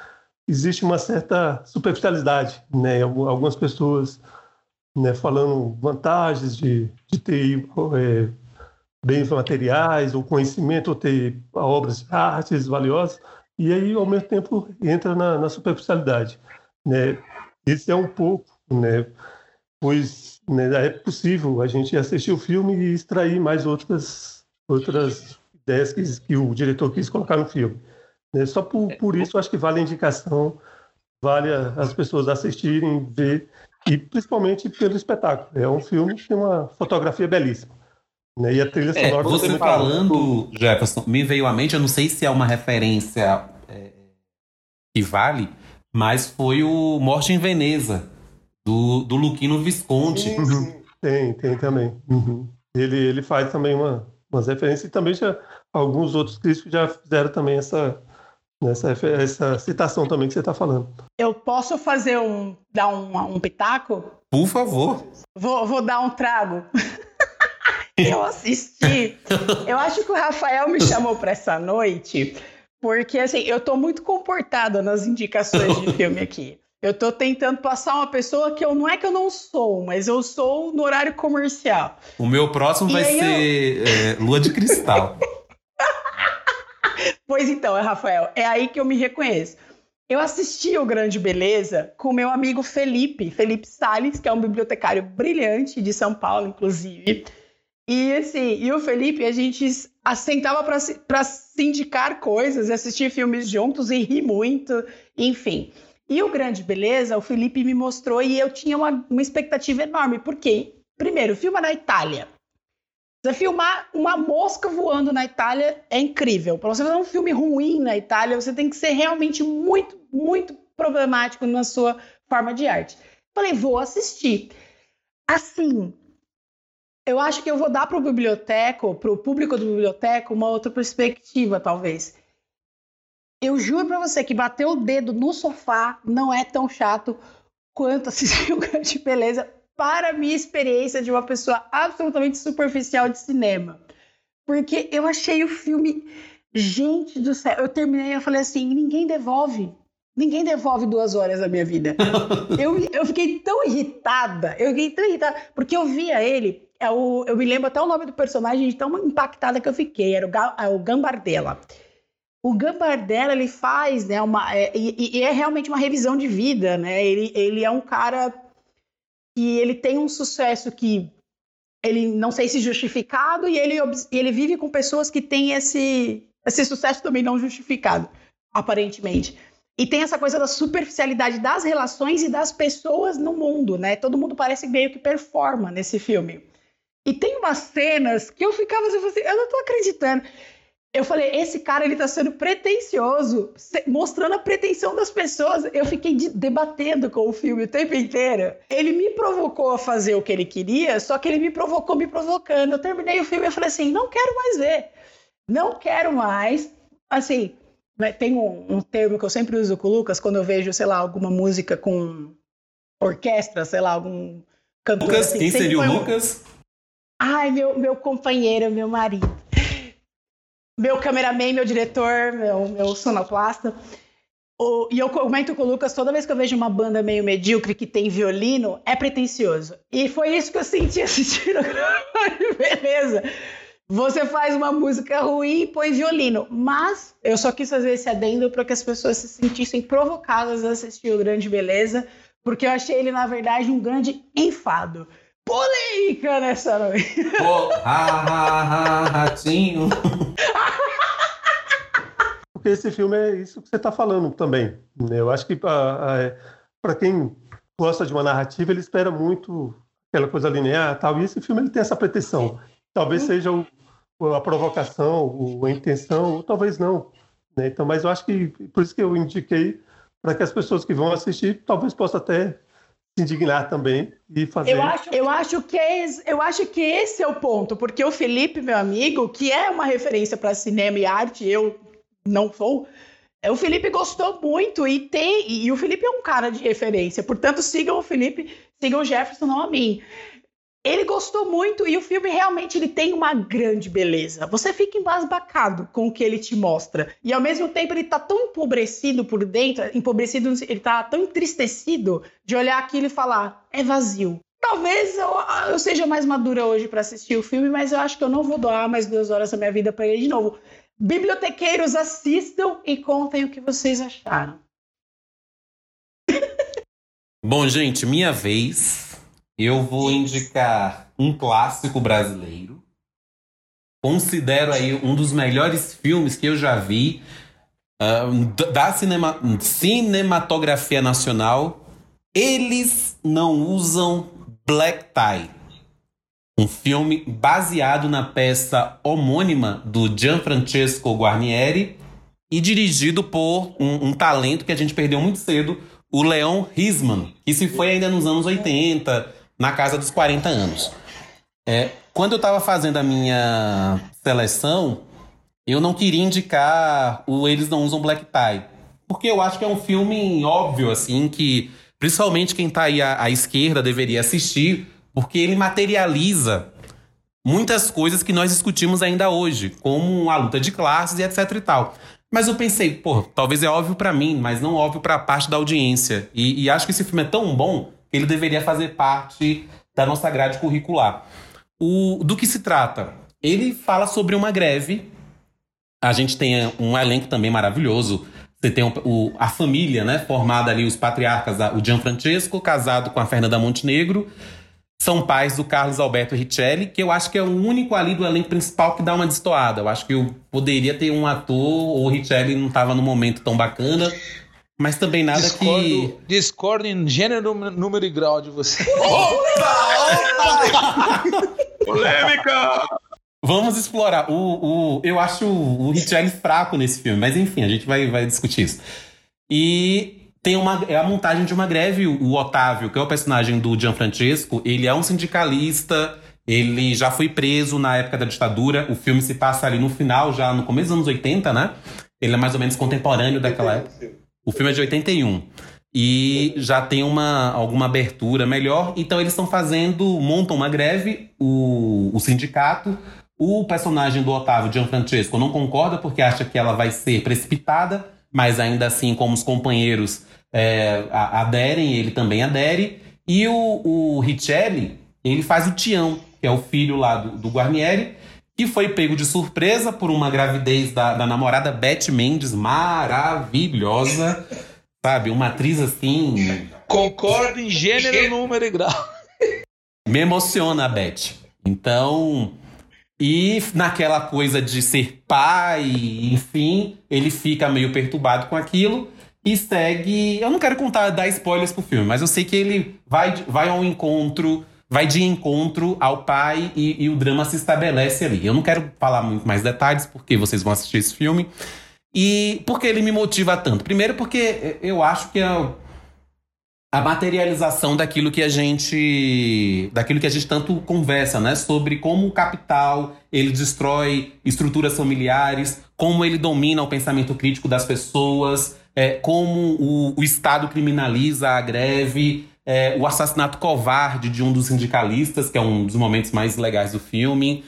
existe uma certa superficialidade. Né? Algumas pessoas né, falando vantagens de, de ter é, bens materiais, ou conhecimento, ou ter obras de artes valiosas, e aí, ao mesmo tempo, entra na, na superficialidade. Né? Esse é um pouco, né? pois né, é possível a gente assistir o filme e extrair mais outras, outras ideias que, que o diretor quis colocar no filme. Né? Só por, por isso, acho que vale a indicação, vale as pessoas assistirem, ver, e principalmente pelo espetáculo. É um filme que tem uma fotografia belíssima. Né? E a trilha é, sonora. Você falando, Jefferson, me veio à mente, eu não sei se é uma referência é, que vale, mas foi o Morte em Veneza, do, do Luquino Visconti. Uhum. Tem, tem também. Uhum. Ele, ele faz também uma, umas referências e também já alguns outros críticos já fizeram também essa, essa, essa citação também que você está falando. Eu posso fazer um. dar um, um pitaco? Por favor. Vou, vou dar um trago. eu assisti. Eu acho que o Rafael me chamou para essa noite, porque assim, eu tô muito comportada nas indicações de filme aqui. Eu tô tentando passar uma pessoa que eu não é que eu não sou, mas eu sou no horário comercial. O meu próximo e vai ser eu... é, Lua de Cristal. pois então, Rafael, é aí que eu me reconheço. Eu assisti o Grande Beleza com meu amigo Felipe, Felipe Salles, que é um bibliotecário brilhante de São Paulo, inclusive. E assim, e o Felipe, a gente sentava para se indicar coisas, assistir filmes juntos e rir muito, enfim. E o Grande Beleza, o Felipe me mostrou e eu tinha uma, uma expectativa enorme, porque, primeiro, filma na Itália. Você filmar uma mosca voando na Itália é incrível. Para você fazer um filme ruim na Itália, você tem que ser realmente muito, muito problemático na sua forma de arte. Falei, vou assistir. Assim, eu acho que eu vou dar para o biblioteco, para o público do biblioteco, uma outra perspectiva, talvez. Eu juro para você que bater o dedo no sofá não é tão chato quanto assistir o Grande Beleza para a minha experiência de uma pessoa absolutamente superficial de cinema. Porque eu achei o filme. Gente do céu, eu terminei e falei assim: ninguém devolve. Ninguém devolve duas horas da minha vida. eu, eu fiquei tão irritada, eu fiquei tão irritada, porque eu via ele, é o, eu me lembro até o nome do personagem, de tão impactada que eu fiquei, era o, é o Gambardella. O Gambardella, ele faz, né, uma, é, e, e, é realmente uma revisão de vida, né, ele, ele é um cara que ele tem um sucesso que ele não sei se justificado e ele, ele vive com pessoas que têm esse, esse sucesso também não justificado, aparentemente. E tem essa coisa da superficialidade das relações e das pessoas no mundo, né? Todo mundo parece meio que performa nesse filme. E tem umas cenas que eu ficava assim, eu não tô acreditando. Eu falei, esse cara ele tá sendo pretencioso, mostrando a pretensão das pessoas. Eu fiquei de, debatendo com o filme o tempo inteiro. Ele me provocou a fazer o que ele queria, só que ele me provocou me provocando. Eu terminei o filme e falei assim, não quero mais ver. Não quero mais. Assim, né, tem um, um, termo que eu sempre uso com o Lucas quando eu vejo, sei lá, alguma música com orquestra, sei lá, algum cantor. Lucas, assim, quem seria o Lucas? Ai, meu, meu companheiro, meu marido. Meu cameraman, meu diretor, meu, meu sonoplasta. O, e eu comento com o Lucas, toda vez que eu vejo uma banda meio medíocre que tem violino, é pretencioso. E foi isso que eu senti assistindo. Beleza. Você faz uma música ruim e põe violino. Mas eu só quis fazer esse adendo para que as pessoas se sentissem provocadas a assistir o Grande Beleza, porque eu achei ele, na verdade, um grande enfado. Polêmica nessa noite. Oh, ha, ha, ha, ratinho. Porque esse filme é isso que você está falando também. Né? Eu acho que para quem gosta de uma narrativa, ele espera muito aquela coisa linear tal. E esse filme ele tem essa pretensão. Talvez seja o, a provocação, a intenção, ou talvez não. Né? Então, mas eu acho que por isso que eu indiquei para que as pessoas que vão assistir talvez possam até se indignar também e fazer. Eu acho, eu acho que é, eu acho que esse é o ponto, porque o Felipe, meu amigo, que é uma referência para cinema e arte, eu não sou. O Felipe gostou muito e tem e o Felipe é um cara de referência, portanto sigam o Felipe, sigam o Jefferson, não a mim. Ele gostou muito e o filme realmente ele tem uma grande beleza. Você fica embasbacado com o que ele te mostra. E ao mesmo tempo ele tá tão empobrecido por dentro, empobrecido, ele tá tão entristecido de olhar aquilo e falar: é vazio. Talvez eu, eu seja mais madura hoje para assistir o filme, mas eu acho que eu não vou doar mais duas horas da minha vida para ele de novo. Bibliotequeiros, assistam e contem o que vocês acharam. Bom, gente, minha vez. Eu vou indicar um clássico brasileiro. Considero aí um dos melhores filmes que eu já vi uh, da cinema, cinematografia nacional. Eles não usam black tie. Um filme baseado na peça homônima do Gianfrancesco Guarnieri e dirigido por um, um talento que a gente perdeu muito cedo, o Leon Risman, que se foi ainda nos anos 80, na casa dos 40 anos. É, quando eu estava fazendo a minha seleção, eu não queria indicar o Eles Não Usam Black Tie. Porque eu acho que é um filme óbvio, assim, que principalmente quem está aí à, à esquerda deveria assistir, porque ele materializa muitas coisas que nós discutimos ainda hoje, como a luta de classes e etc e tal. Mas eu pensei, pô, talvez é óbvio para mim, mas não óbvio para parte da audiência. E, e, acho que esse filme é tão bom ele deveria fazer parte da nossa grade curricular. O, do que se trata? Ele fala sobre uma greve. A gente tem um elenco também maravilhoso. Você tem o, a família, né? Formada ali, os patriarcas, o Gianfrancesco, casado com a Fernanda Montenegro. São pais do Carlos Alberto Richelli, que eu acho que é o único ali do elenco principal que dá uma destoada. Eu acho que eu poderia ter um ator, ou o Richelli não estava no momento tão bacana. Mas também nada discordo, que. Discordo em gênero, número e grau de você. Opa! Opa! Polêmica! Vamos explorar. O, o, eu acho o Richelli fraco nesse filme, mas enfim, a gente vai, vai discutir isso. E tem uma, é a montagem de uma greve. O Otávio, que é o personagem do Gianfrancesco, ele é um sindicalista. Ele já foi preso na época da ditadura. O filme se passa ali no final, já no começo dos anos 80, né? Ele é mais ou menos contemporâneo daquela época. O filme é de 81. E já tem uma, alguma abertura melhor. Então eles estão fazendo, montam uma greve, o, o sindicato. O personagem do Otávio, Gianfrancesco, não concorda porque acha que ela vai ser precipitada. mas ainda assim, como os companheiros é, aderem, ele também adere. E o, o Richelli, ele faz o Tião, que é o filho lá do, do Guarnieri, que foi pego de surpresa por uma gravidez da, da namorada Beth Mendes, maravilhosa, sabe? Uma atriz assim. Concordo em gênero, número e grau. Me emociona a Beth. Então, e naquela coisa de ser pai, enfim, ele fica meio perturbado com aquilo e segue. Eu não quero contar, dar spoilers pro filme, mas eu sei que ele vai, vai ao encontro, vai de encontro ao pai e, e o drama se estabelece ali. Eu não quero falar muito mais detalhes, porque vocês vão assistir esse filme. E por que ele me motiva tanto? Primeiro, porque eu acho que é a materialização daquilo que a gente daquilo que a gente tanto conversa, né, sobre como o capital ele destrói estruturas familiares, como ele domina o pensamento crítico das pessoas, é, como o, o Estado criminaliza a greve, é, o assassinato covarde de um dos sindicalistas, que é um dos momentos mais legais do filme.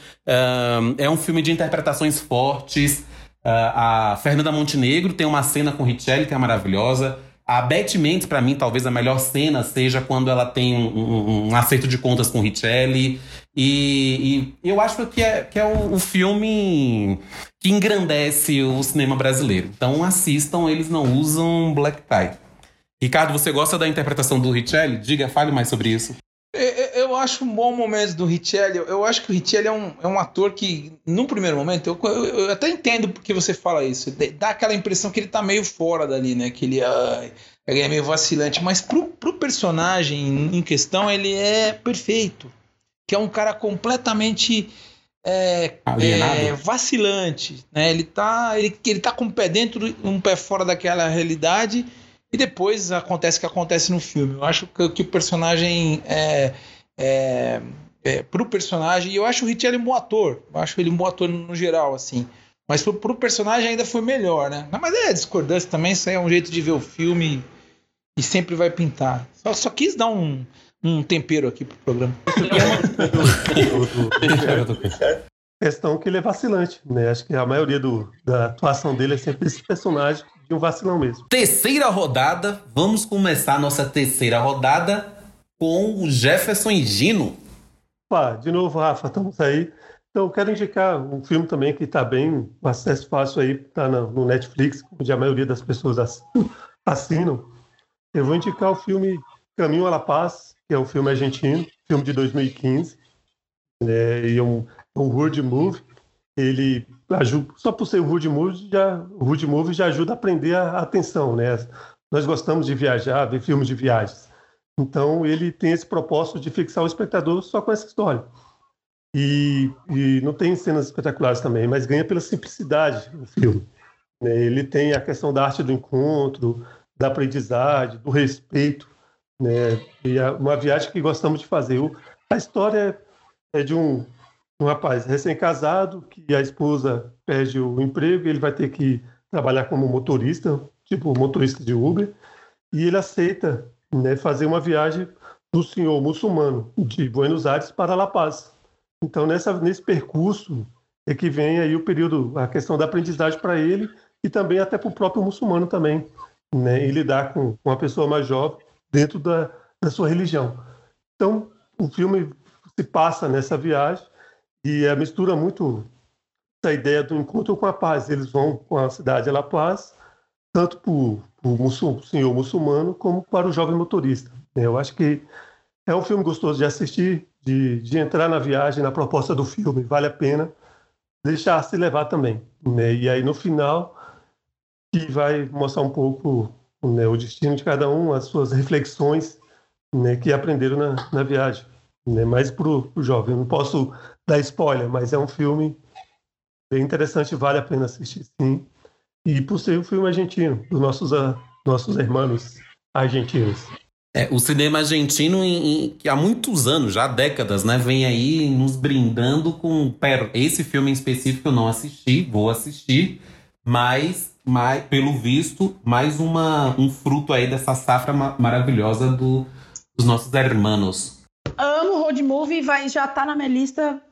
é um filme de interpretações fortes. Uh, a Fernanda Montenegro tem uma cena com Richelli que é maravilhosa. A Beth Mendes, para mim, talvez a melhor cena seja quando ela tem um, um, um acerto de contas com Richelli. E, e, eu acho que é, que é o, o, filme que engrandece o cinema brasileiro. Então assistam, eles não usam black tie. Ricardo, você gosta da interpretação do Richelli? Diga, fale mais sobre isso. Eu acho um bom momento do Richelli. Eu acho que o Richelli é um, é um ator que, num primeiro momento, eu, eu, eu até entendo porque você fala isso. Dá aquela impressão que ele tá meio fora dali, né? Que ele, uh, ele é meio vacilante. Mas pro, pro personagem em questão, ele é perfeito. Que é um cara completamente é, é, vacilante. Né? Ele, tá, ele, ele tá com um pé dentro, um pé fora daquela realidade e depois acontece o que acontece no filme. Eu acho que, que o personagem é, é, é, pro personagem, e eu acho o Richelli um bom ator. Eu acho ele um bom ator no geral, assim. Mas pro, pro personagem ainda foi melhor, né? Mas é discordância também, isso aí é um jeito de ver o filme e sempre vai pintar. Só, só quis dar um, um tempero aqui pro programa. questão que ele é vacilante, né? Acho que a maioria do, da atuação dele é sempre esse personagem um vacilão mesmo. Terceira rodada, vamos começar a nossa terceira rodada com o Jefferson e Gino. Pá, de novo, Rafa, estamos aí. Então, quero indicar um filme também que está bem, acesso fácil aí, está no Netflix, onde a maioria das pessoas assinam. Eu vou indicar o filme Caminho à La Paz, que é um filme argentino, filme de 2015. Né, e é um, é um road movie ele ajuda, só por ser o Rude Movie já, o Rude Movie já ajuda a aprender a atenção, né? Nós gostamos de viajar, ver filmes de viagens. Então ele tem esse propósito de fixar o espectador só com essa história. E, e não tem cenas espetaculares também, mas ganha pela simplicidade do filme. Né? Ele tem a questão da arte do encontro, da aprendizagem, do respeito, né? E é uma viagem que gostamos de fazer. A história é de um um rapaz recém-casado que a esposa perde o emprego, ele vai ter que trabalhar como motorista, tipo motorista de Uber, e ele aceita né, fazer uma viagem do senhor muçulmano de Buenos Aires para La Paz. Então nessa nesse percurso é que vem aí o período, a questão da aprendizagem para ele e também até para o próprio muçulmano também, né, e lidar com, com uma pessoa mais jovem dentro da, da sua religião. Então o filme se passa nessa viagem e a mistura muito essa ideia do encontro com a paz. Eles vão com a cidade de La Paz, tanto para o senhor muçulmano como para o jovem motorista. Eu acho que é um filme gostoso de assistir, de, de entrar na viagem, na proposta do filme. Vale a pena deixar se levar também. Né? E aí, no final, que vai mostrar um pouco né, o destino de cada um, as suas reflexões né, que aprenderam na, na viagem. Né? Mais para o jovem. Eu não posso dar spoiler, mas é um filme bem interessante, vale a pena assistir sim. E por ser um filme argentino, dos nossos, uh, nossos irmãos argentinos. É, o cinema argentino, em, em, que há muitos anos, já há décadas, né, vem aí nos brindando com. Pera, esse filme em específico eu não assisti, vou assistir, mas, mas pelo visto, mais uma, um fruto aí dessa safra ma maravilhosa do, dos nossos hermanos. Amo road movie, vai, já tá na minha lista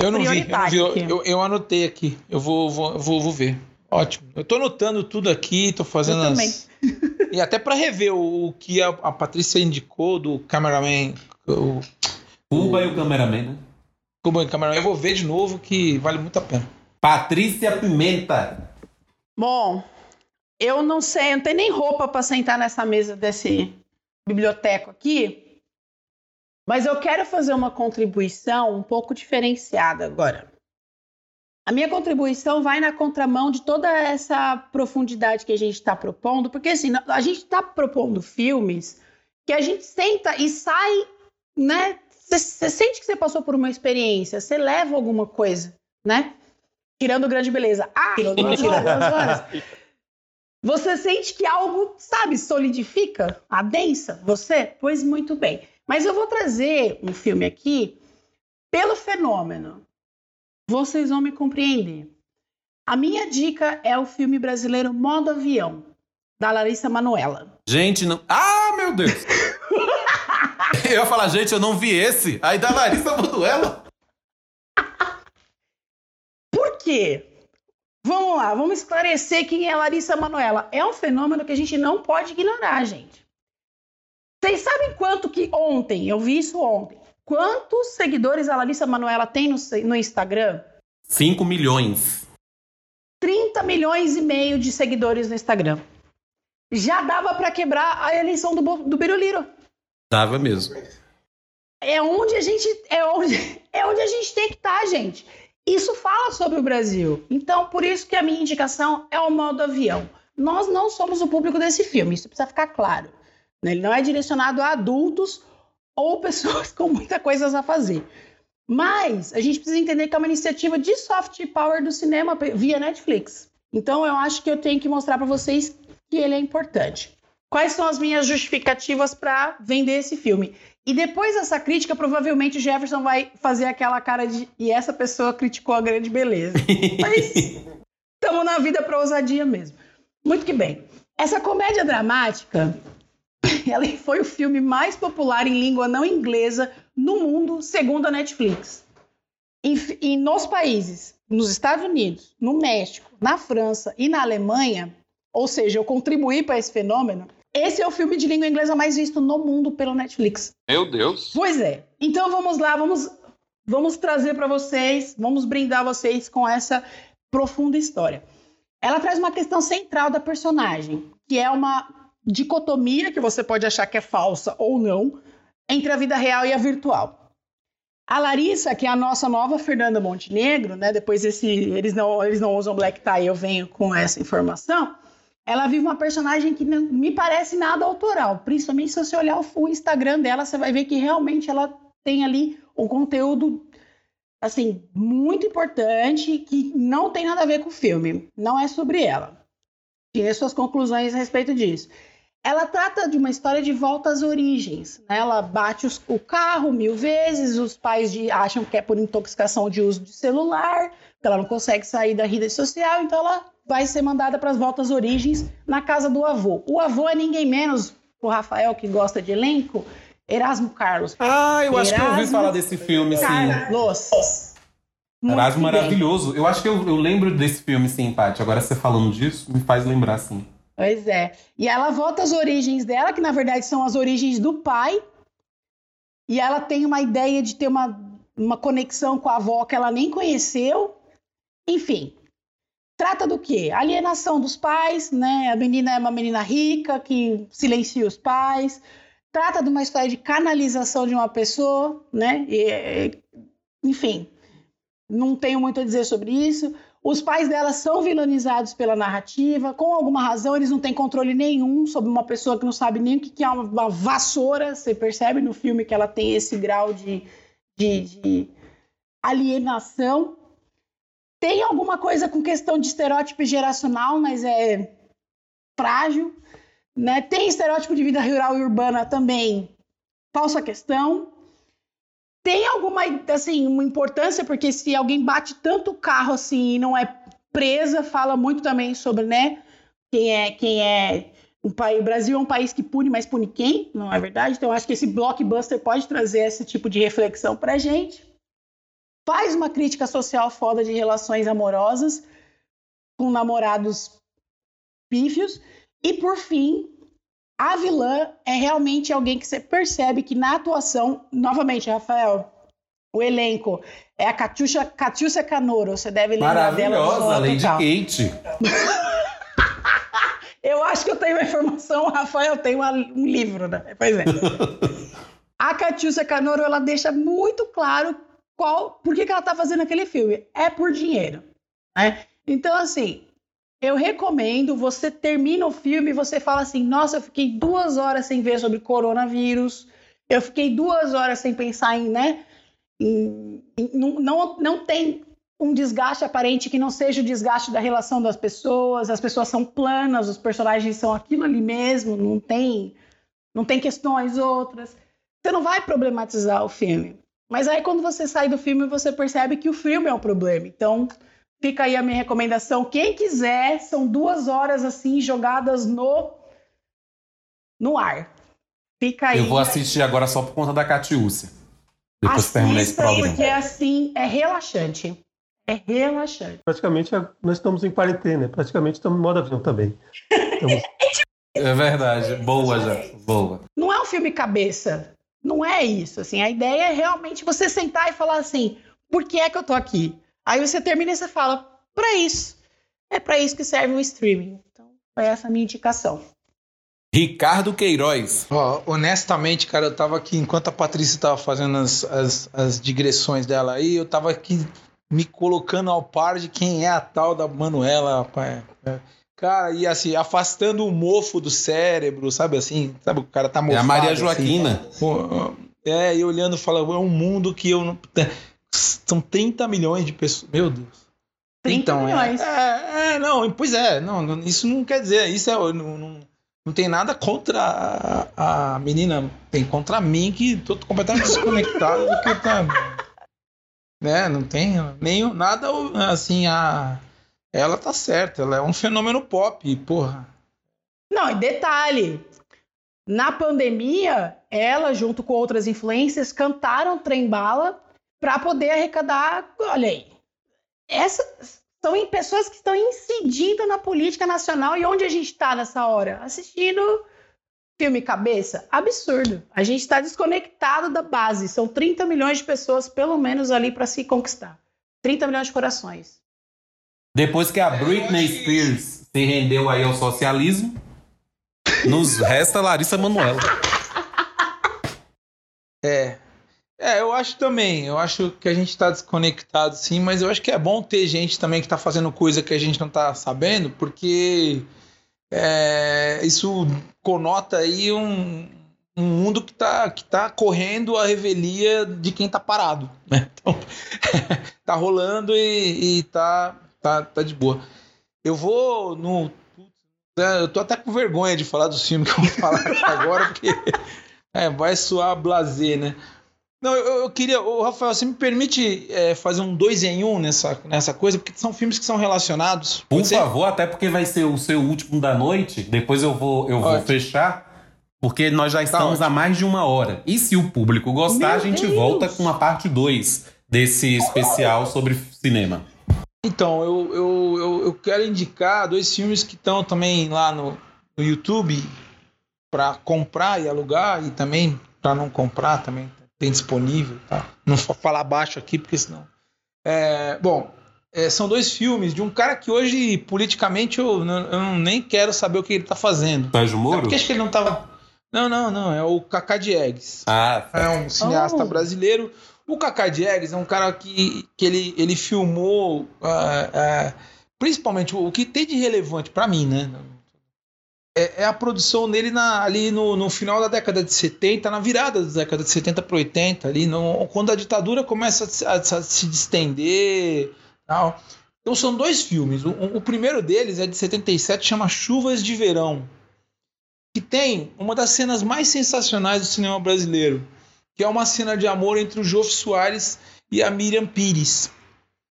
eu não vi, eu, não vi eu, eu, eu, anotei aqui. Eu vou, vou, vou, vou ver. Ótimo. Eu tô anotando tudo aqui, tô fazendo Eu as... e até para rever o, o que a, a, Patrícia indicou do cameraman. O Cuba e o cameraman, né? Cuba e o cameraman. Eu vou ver de novo que vale muito a pena. Patrícia Pimenta. Bom, eu não sei, eu não tenho nem roupa para sentar nessa mesa desse biblioteco aqui, mas eu quero fazer uma contribuição um pouco diferenciada agora. A minha contribuição vai na contramão de toda essa profundidade que a gente está propondo, porque assim, a gente está propondo filmes que a gente senta e sai, né? Você sente que você passou por uma experiência, você leva alguma coisa, né? Tirando grande beleza. Ah, horas. Você sente que algo, sabe, solidifica, adensa você? Pois muito bem. Mas eu vou trazer um filme aqui pelo fenômeno. Vocês vão me compreender. A minha dica é o filme brasileiro Modo Avião, da Larissa Manoela. Gente, não. Ah, meu Deus! eu ia falar, gente, eu não vi esse. Aí da Larissa Manoela. Por quê? Vamos lá, vamos esclarecer quem é Larissa Manoela. É um fenômeno que a gente não pode ignorar, gente. Vocês sabem quanto que ontem, eu vi isso ontem, quantos seguidores a Larissa Manoela tem no, no Instagram? 5 milhões. 30 milhões e meio de seguidores no Instagram. Já dava para quebrar a eleição do, do Biruliro. Dava mesmo. É onde a gente é onde, é onde a gente tem que estar, tá, gente. Isso fala sobre o Brasil. Então, por isso que a minha indicação é o modo avião. Nós não somos o público desse filme, isso precisa ficar claro. Ele não é direcionado a adultos ou pessoas com muita coisa a fazer. Mas a gente precisa entender que é uma iniciativa de soft power do cinema via Netflix. Então eu acho que eu tenho que mostrar para vocês que ele é importante. Quais são as minhas justificativas para vender esse filme? E depois dessa crítica, provavelmente o Jefferson vai fazer aquela cara de. E essa pessoa criticou a grande beleza. Mas estamos na vida para ousadia mesmo. Muito que bem. Essa comédia dramática, ela foi o filme mais popular em língua não inglesa no mundo, segundo a Netflix. E, e nos países, nos Estados Unidos, no México, na França e na Alemanha, ou seja, eu contribuí para esse fenômeno, esse é o filme de língua inglesa mais visto no mundo pelo Netflix. Meu Deus. Pois é. Então vamos lá, vamos vamos trazer para vocês, vamos brindar vocês com essa profunda história. Ela traz uma questão central da personagem, que é uma dicotomia que você pode achar que é falsa ou não entre a vida real e a virtual. A Larissa, que é a nossa nova Fernanda Montenegro, né? Depois esse, eles não eles não usam black tie, eu venho com essa informação ela vive uma personagem que não me parece nada autoral. Principalmente se você olhar o Instagram dela, você vai ver que realmente ela tem ali um conteúdo assim muito importante que não tem nada a ver com o filme. Não é sobre ela. Tire suas conclusões a respeito disso. Ela trata de uma história de volta às origens. Né? Ela bate os, o carro mil vezes, os pais de, acham que é por intoxicação de uso de celular, que ela não consegue sair da rede social, então ela vai ser mandada para as voltas origens na casa do avô. O avô é ninguém menos, o Rafael que gosta de elenco, Erasmo Carlos. Ah, eu Erasmo acho que eu ouvi falar desse filme, sim. Carlos. Erasmo maravilhoso. Eu acho que eu, eu lembro desse filme, sim, Paty. Agora você falando disso, me faz lembrar, sim. Pois é. E ela volta às origens dela, que na verdade são as origens do pai. E ela tem uma ideia de ter uma, uma conexão com a avó que ela nem conheceu. Enfim, Trata do quê? Alienação dos pais, né? A menina é uma menina rica que silencia os pais. Trata de uma história de canalização de uma pessoa, né? E, enfim, não tenho muito a dizer sobre isso. Os pais dela são vilanizados pela narrativa, com alguma razão eles não têm controle nenhum sobre uma pessoa que não sabe nem o que é uma vassoura. Você percebe no filme que ela tem esse grau de, de, de alienação. Tem alguma coisa com questão de estereótipo geracional, mas é frágil. Né? Tem estereótipo de vida rural e urbana também, falsa questão. Tem alguma assim, uma importância, porque se alguém bate tanto o carro assim e não é presa, fala muito também sobre né, quem é quem é o país, Brasil é um país que pune, mas pune quem? Não é verdade? Então acho que esse blockbuster pode trazer esse tipo de reflexão para gente faz uma crítica social foda de relações amorosas, com namorados pífios. E por fim, a vilã é realmente alguém que você percebe que na atuação, novamente, Rafael, o elenco é a Catiúcia Canoro, você deve lembrar dela. Maravilhosa, Lady total. Kate. Eu acho que eu tenho uma informação, o Rafael tem uma- um livro, né? Pois é. a Catiúcia Canoro, ela deixa muito claro qual, por que, que ela tá fazendo aquele filme. É por dinheiro, né? Então, assim, eu recomendo, você termina o filme e você fala assim, nossa, eu fiquei duas horas sem ver sobre coronavírus, eu fiquei duas horas sem pensar em, né, em- em- não, não, tem um desgaste aparente que não seja o desgaste da relação das pessoas, as pessoas são planas, os personagens são aquilo ali mesmo, não tem, não tem questões outras. Você não vai problematizar o filme. Mas aí quando você sai do filme, você percebe que o filme é o problema. Então, fica aí a minha recomendação. Quem quiser, são duas horas assim jogadas no no ar. Fica aí. Eu vou assistir agora só por conta da Catiúcia. Depois que terminar esse programa. porque assim é relaxante. É relaxante. Praticamente a- nós estamos em quarentena, praticamente estamos em modo avião também. Estamos- É verdade. Boa, já. Boa. Não é um filme cabeça. Não é isso. Assim, a ideia é realmente você sentar e falar assim: por que é que eu tô aqui? Aí você termina e você fala: pra isso. É pra isso que serve o streaming. Então, foi essa a minha indicação. Ricardo Queiroz. Ó, honestamente, cara, eu tava aqui, enquanto a Patrícia tava fazendo as, as, as digressões dela aí, eu tava aqui me colocando ao par de quem é a tal da Manuela, rapaz. É. Cara, e assim, afastando o mofo do cérebro, sabe assim? Sabe, o cara tá É mofado. a Maria assim. Joaquina. Pô, É, e olhando, fala, é um mundo que eu não. São 30 milhões de pessoas. Meu Deus. 30 então, é- milhões. É, é, não, pois é, não, não, isso não quer dizer, isso é, não, não, não tem nada contra a, a menina, tem contra mim que tô completamente desconectado do que tá, né, não tem nem nada, assim, a, ela tá certa, ela é um fenômeno pop, porra. Não, e detalhe: na pandemia, ela, junto com outras influências, cantaram Trem Bala para poder arrecadar. Olha aí. Essas são em- pessoas que estão incidindo na política nacional. E onde a gente está nessa hora? Assistindo filme cabeça? Absurdo. A gente está desconectado da base. São 30 milhões de pessoas, pelo menos, ali para se conquistar. 30 milhões de corações. Depois que a Britney Spears se rendeu aí ao socialismo, nos resta Larissa Manoela. É. É, eu acho também. Eu acho que a gente tá desconectado, sim, mas eu acho que é bom ter gente também que tá fazendo coisa que a gente não tá sabendo, porque é, isso conota aí um, um mundo que tá, que tá correndo a revelia de quem tá parado. Né? Então, tá rolando e, e tá, tá, tá de boa. Eu vou no. é, Eu tô até com vergonha de falar dos filmes que eu vou falar agora, porque é, vai soar blazer, né? Não, eu, eu queria. Ô, Rafael, você me permite é, fazer um dois em um nessa, nessa coisa? Porque são filmes que são relacionados. Por ser? favor, até porque vai ser o seu último da noite. Depois eu vou, eu vou fechar, porque nós já estamos ótimo. há mais de uma hora. E se o público gostar, Meu a gente Deus! volta com a parte 2 desse especial sobre cinema. Então, eu, eu, eu, eu quero indicar dois filmes que estão também lá no, no YouTube para comprar e alugar e também para não comprar também tem disponível, tá? Não vou falar baixo aqui porque senão. É, bom, é, são dois filmes de um cara que hoje politicamente eu, não- eu nem quero saber o que ele tá fazendo. Sérgio É Moro? porque acho que ele não tava. Não, não, não. É o Kaká Diegues. Ah, É um cineasta Oh. brasileiro. O Kaká Diegues é um cara que, que ele, ele filmou ah, ah, principalmente o que tem de relevante pra mim, né? É, é a produção dele na- ali no, no final da década de 70, na virada da década de 70 para 80, ali no- quando a ditadura começa a, se- a- a se distender. Tal. Então são dois filmes. O, o primeiro deles é de 77, chama Chuvas de Verão que tem uma das cenas mais sensacionais do cinema brasileiro, que é uma cena de amor entre o Jô Soares e a Miriam Pires.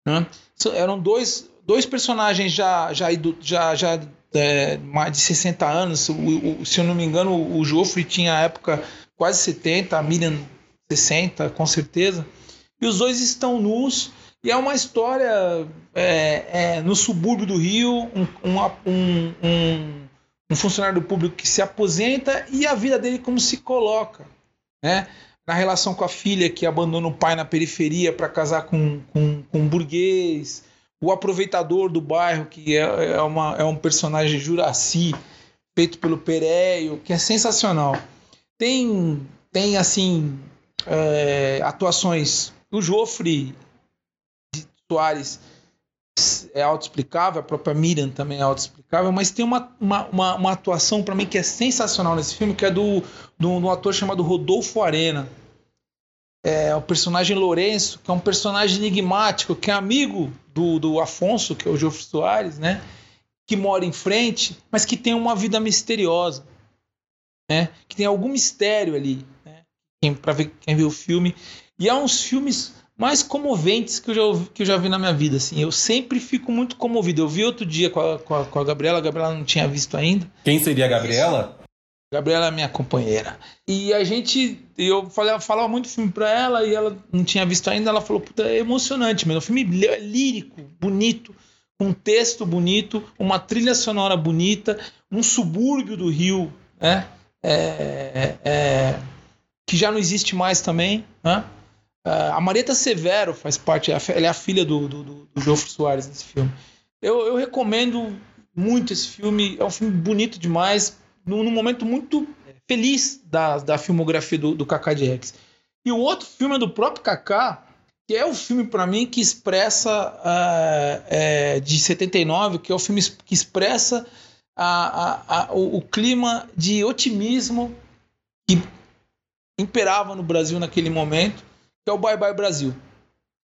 né? Eram dois, dois personagens já, já, já, já é, mais de 60 anos. O, o- se eu não me engano, o Joffre tinha à época quase 70, a Miriam 60, com certeza. E os dois estão nus E é uma história é, é, no subúrbio do Rio, um, um, um, um, funcionário público que se aposenta e a vida dele como se coloca. Né? Na relação com a filha que abandona o pai na periferia para casar com, com, com, um burguês, o aproveitador do bairro, que é, é, uma, é um personagem Juraci, feito pelo Pereio, que é sensacional. Tem, tem assim, é, atuações. O Joffre Soares é autoexplicável, a própria Miriam também é autoexplicável, mas tem uma, uma, uma, uma atuação para mim que é sensacional nesse filme, que é do, do, do ator chamado Rodolfo Arena. É o personagem Lourenço, que é um personagem enigmático, que é amigo do, do Afonso, que é o Joffre Soares, né? Que mora em frente, mas que tem uma vida misteriosa, né? Que tem algum mistério ali, né? Para ver quem viu o filme. E é uns filmes mais comoventes que eu, já, que eu já vi na minha vida. Assim. Eu sempre fico muito comovido. Eu vi outro dia com a, com a, com a Gabriela, a Gabriela não tinha visto ainda. Quem seria a Gabriela? Gabriela é minha companheira. E a gente, eu falava, falava muito filme pra ela e ela não tinha visto ainda. Ela falou: Puta, é emocionante mesmo. É um filme lírico, bonito, um texto bonito, uma trilha sonora bonita, um subúrbio do Rio, né? É, é, é que já não existe mais também, né? Uh, a Marieta Severo faz parte, ela é a filha do, do, do Joffre Soares nesse filme. Eu, eu, recomendo muito esse filme, é um filme bonito demais, num, num momento muito feliz da, da filmografia do, do Kaká Diegues. E o outro filme é do próprio Kaká, que é o filme para mim que expressa, uh, é, de 79, que é o filme que expressa a, a, a, o, o clima de otimismo que imperava no Brasil naquele momento que é o Bye Bye Brasil.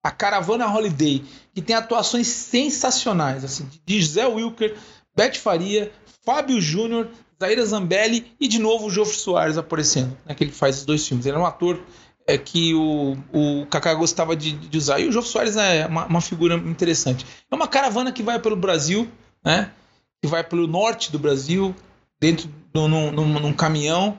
A Caravana Holiday, que tem atuações sensacionais, assim, de José Wilker, Beth Faria, Fábio Júnior, Zaira Zambelli e de novo o Joffre Soares aparecendo, né, que ele faz os dois filmes. Ele é um ator é, que o, o Kaká gostava de, de, usar. E o Joffre Soares é uma, uma, figura interessante. É uma caravana que vai pelo Brasil, né? Que vai pelo norte do Brasil, dentro de num, num caminhão,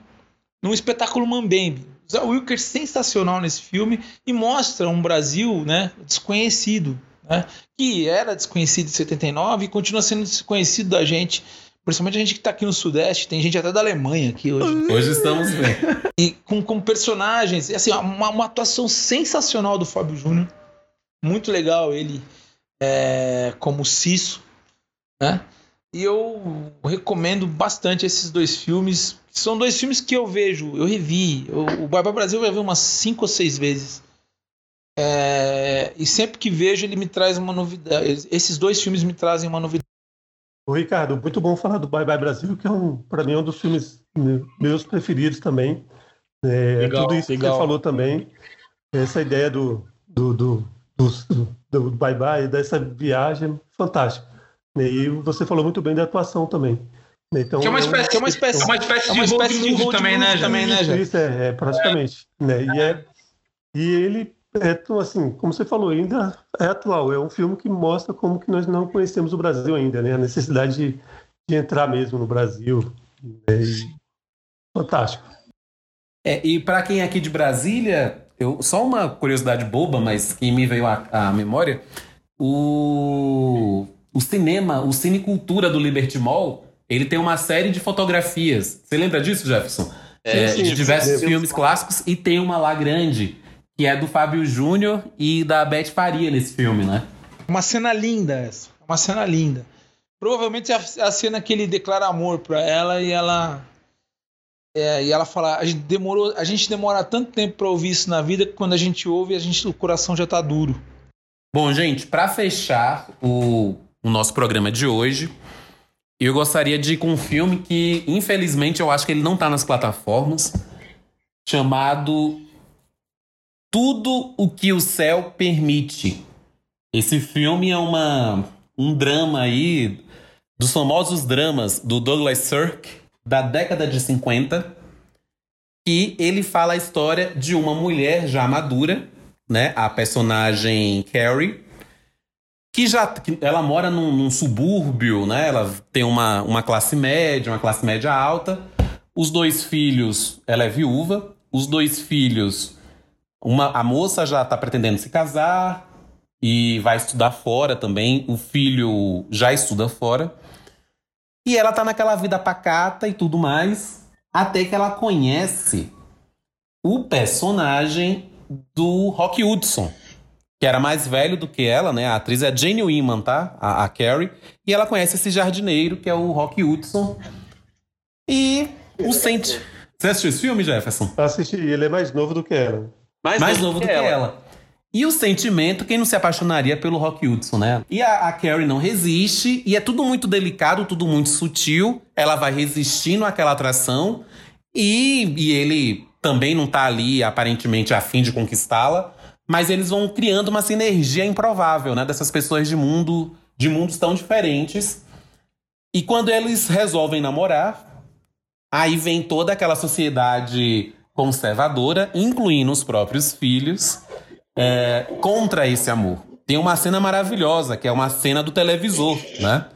num espetáculo Mambembe. Zé Wilker sensacional nesse filme e mostra um Brasil né, desconhecido, né, que era desconhecido em 79 e continua sendo desconhecido da gente, principalmente a gente que está aqui no Sudeste, tem gente até da Alemanha aqui hoje. Hoje estamos bem. E com, com personagens, assim, uma, uma atuação sensacional do Fábio Júnior, muito legal ele é, como Cisso, né? E eu recomendo bastante esses dois filmes. São dois filmes que eu vejo, eu revi. o Barba Brasil eu já vi umas cinco ou seis vezes. É, e sempre que vejo, ele me traz uma novidade. Esses dois filmes me trazem uma novidade. Ô, Ricardo, muito bom falar do Bye Bye Brasil, que é um, para mim, é um dos filmes meus preferidos também. É, legal, tudo isso legal. que você falou também, essa ideia do, do, do, do, do Bye Bye, dessa viagem, fantástica. E você falou muito bem da atuação também. Então, que é uma espécie, que é uma espécie, é uma espécie, é uma espécie de, road também, né, também, né? Isso, é, é praticamente. É. Né? E, é, e ele é, assim, como você falou, ainda é atual. É um filme que mostra como que nós não conhecemos o Brasil ainda, né? A necessidade de, de entrar mesmo no Brasil. Né? Fantástico. É, e para quem é aqui de Brasília, eu, só uma curiosidade boba, mas que me veio à, memória, o o cinema, o cinecultura do Liberty Mall, ele tem uma série de fotografias. Você lembra disso, Jefferson? É, sim, de diversos sim, filmes clássicos e tem uma lá grande que é do Fábio Júnior e da Beth Faria nesse filme, né? Uma cena linda essa, uma cena linda. Provavelmente é a, cena que ele declara amor para ela e ela é, e ela fala, a gente demorou, a gente demora tanto tempo para ouvir isso na vida que quando a gente ouve, a gente o coração já tá duro. Bom, gente, para fechar o o nosso programa de hoje. Eu gostaria de ir com um filme que, infelizmente, eu acho que ele não está nas plataformas, chamado Tudo o que o Céu Permite. Esse filme é uma, um drama aí, dos famosos dramas do Douglas Sirk, da década de 50, e ele fala a história de uma mulher já madura, né? A personagem Carrie, que já que ela mora num, num, subúrbio, né? Ela tem uma, uma classe média, uma classe média alta. Os dois filhos, ela é viúva. Os dois filhos, uma, a moça já está pretendendo se casar e vai estudar fora também. O filho já estuda fora. E ela tá naquela vida pacata e tudo mais, até que ela conhece o personagem do Rock Hudson, que era mais velho do que ela, né? A atriz é Jane Wyman, tá? A, a Carrie. E ela conhece esse jardineiro, que é o Rock Hudson. E o sente. Você assistiu esse filme, Jefferson? Assisti, ele é mais novo do que ela. Mais, mais novo, do que, ela. ela. E o sentimento, quem não se apaixonaria pelo Rock Hudson, né? E a, a, Carrie não resiste, e é tudo muito delicado, tudo muito sutil. Ela vai resistindo àquela atração, e, e ele também não tá ali, aparentemente, a fim de conquistá-la. Mas eles vão criando uma sinergia improvável, né? Dessas pessoas de mundo, de mundos tão diferentes. E quando eles resolvem namorar, aí vem toda aquela sociedade conservadora, incluindo os próprios filhos, é, contra esse amor. Tem uma cena maravilhosa, que é uma cena do televisor, né?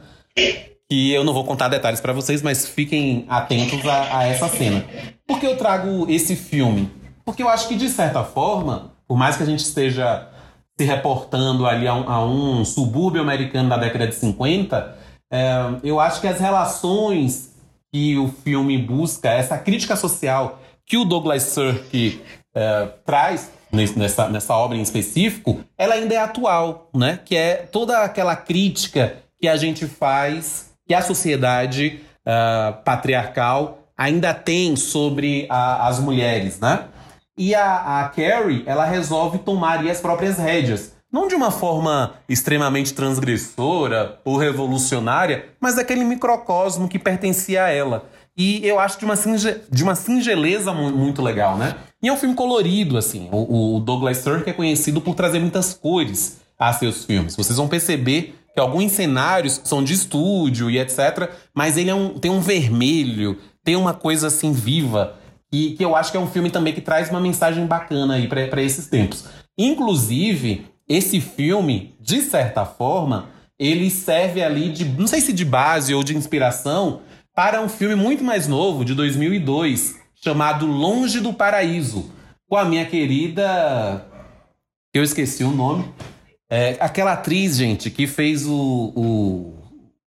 Que eu não vou contar detalhes para vocês, mas fiquem atentos a, a essa cena. Por que eu trago esse filme? Porque eu acho que, de certa forma, por mais que a gente esteja se reportando ali a um, a um subúrbio americano da década de 50, é, eu acho que as relações que o filme busca, essa crítica social que o Douglas Sirk é, traz nessa, nessa obra em específico, ela ainda é atual, né? Que é toda aquela crítica que a gente faz, que a sociedade uh, patriarcal ainda tem sobre a, as mulheres, né? E a, a Carrie, ela resolve tomar as próprias rédeas. Não de uma forma extremamente transgressora ou revolucionária, mas daquele microcosmo que pertencia a ela. E eu acho de uma, singe de uma singeleza muito legal, né? E é um filme colorido, assim. O, o Douglas Sirk é conhecido por trazer muitas cores a seus filmes. Vocês vão perceber que alguns cenários são de estúdio e etc. Mas ele é um, tem um vermelho, tem uma coisa assim viva. E que eu acho que é um filme também que traz uma mensagem bacana aí para esses tempos. Inclusive, esse filme, de certa forma, ele serve ali de, não sei se de base ou de inspiração, para um filme muito mais novo, de 2002, chamado Longe do Paraíso, com a minha querida. Eu esqueci o nome. É, aquela atriz, gente, que fez o, o.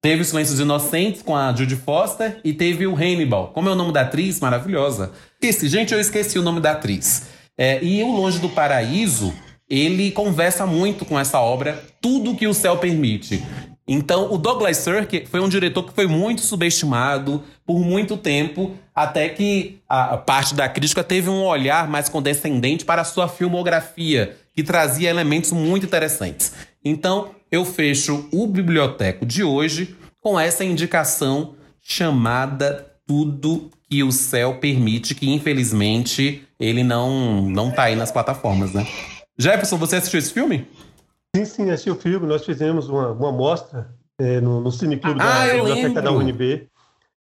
Teve os Silêncios Inocentes com a Judy Foster e teve o Hannibal. Como é o nome da atriz? Maravilhosa. Esqueci, gente, eu esqueci o nome da atriz. É, e o Longe do Paraíso, ele conversa muito com essa obra, tudo que o céu permite. Então, o Douglas Sirk foi um diretor que foi muito subestimado por muito tempo, até que a parte da crítica teve um olhar mais condescendente para a sua filmografia, que trazia elementos muito interessantes. Então, eu fecho o biblioteco de hoje com essa indicação chamada Tudo que o Céu Permite, que infelizmente ele não não tá aí nas plataformas, né? Jefferson, você assistiu esse filme? Sim, sim, assisti o filme. Nós fizemos uma, uma mostra é, no, no Cineclube ah, da Biblioteca da UNB.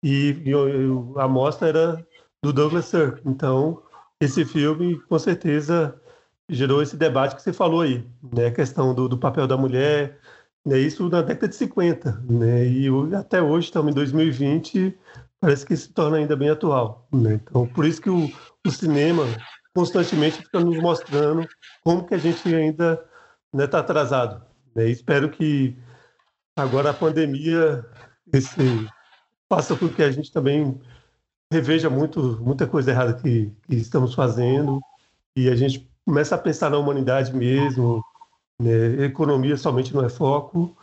E, e, a mostra era do Douglas Sirk. Então, esse filme, com certeza, gerou esse debate que você falou aí, né? A questão do, do papel da mulher, né? isso na década de 50, né? E até hoje, estamos em 2020, parece que se torna ainda bem atual, né? Então, por isso que o, o cinema constantemente fica nos mostrando como que a gente ainda né, tá atrasado. Né? Espero que agora a pandemia esse, faça com que a gente também reveja muito, muita coisa errada que, que estamos fazendo e a gente começa a pensar na humanidade mesmo. Né? Economia somente não é foco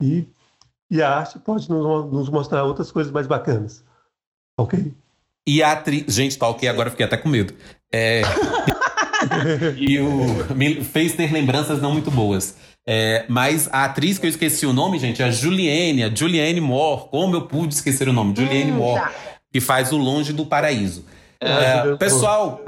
e, e a arte pode nos, nos mostrar outras coisas mais bacanas. Ok? E a atriz. Gente, tá ok, agora fiquei até com medo. É. e o, me fez ter lembranças não muito boas. É, mas a atriz que eu esqueci o nome, gente, é a Juliane, a Juliane Moore. Como eu pude esquecer o nome? Juliane hum, Moore, tá. que faz o Longe do Paraíso. É, pessoal,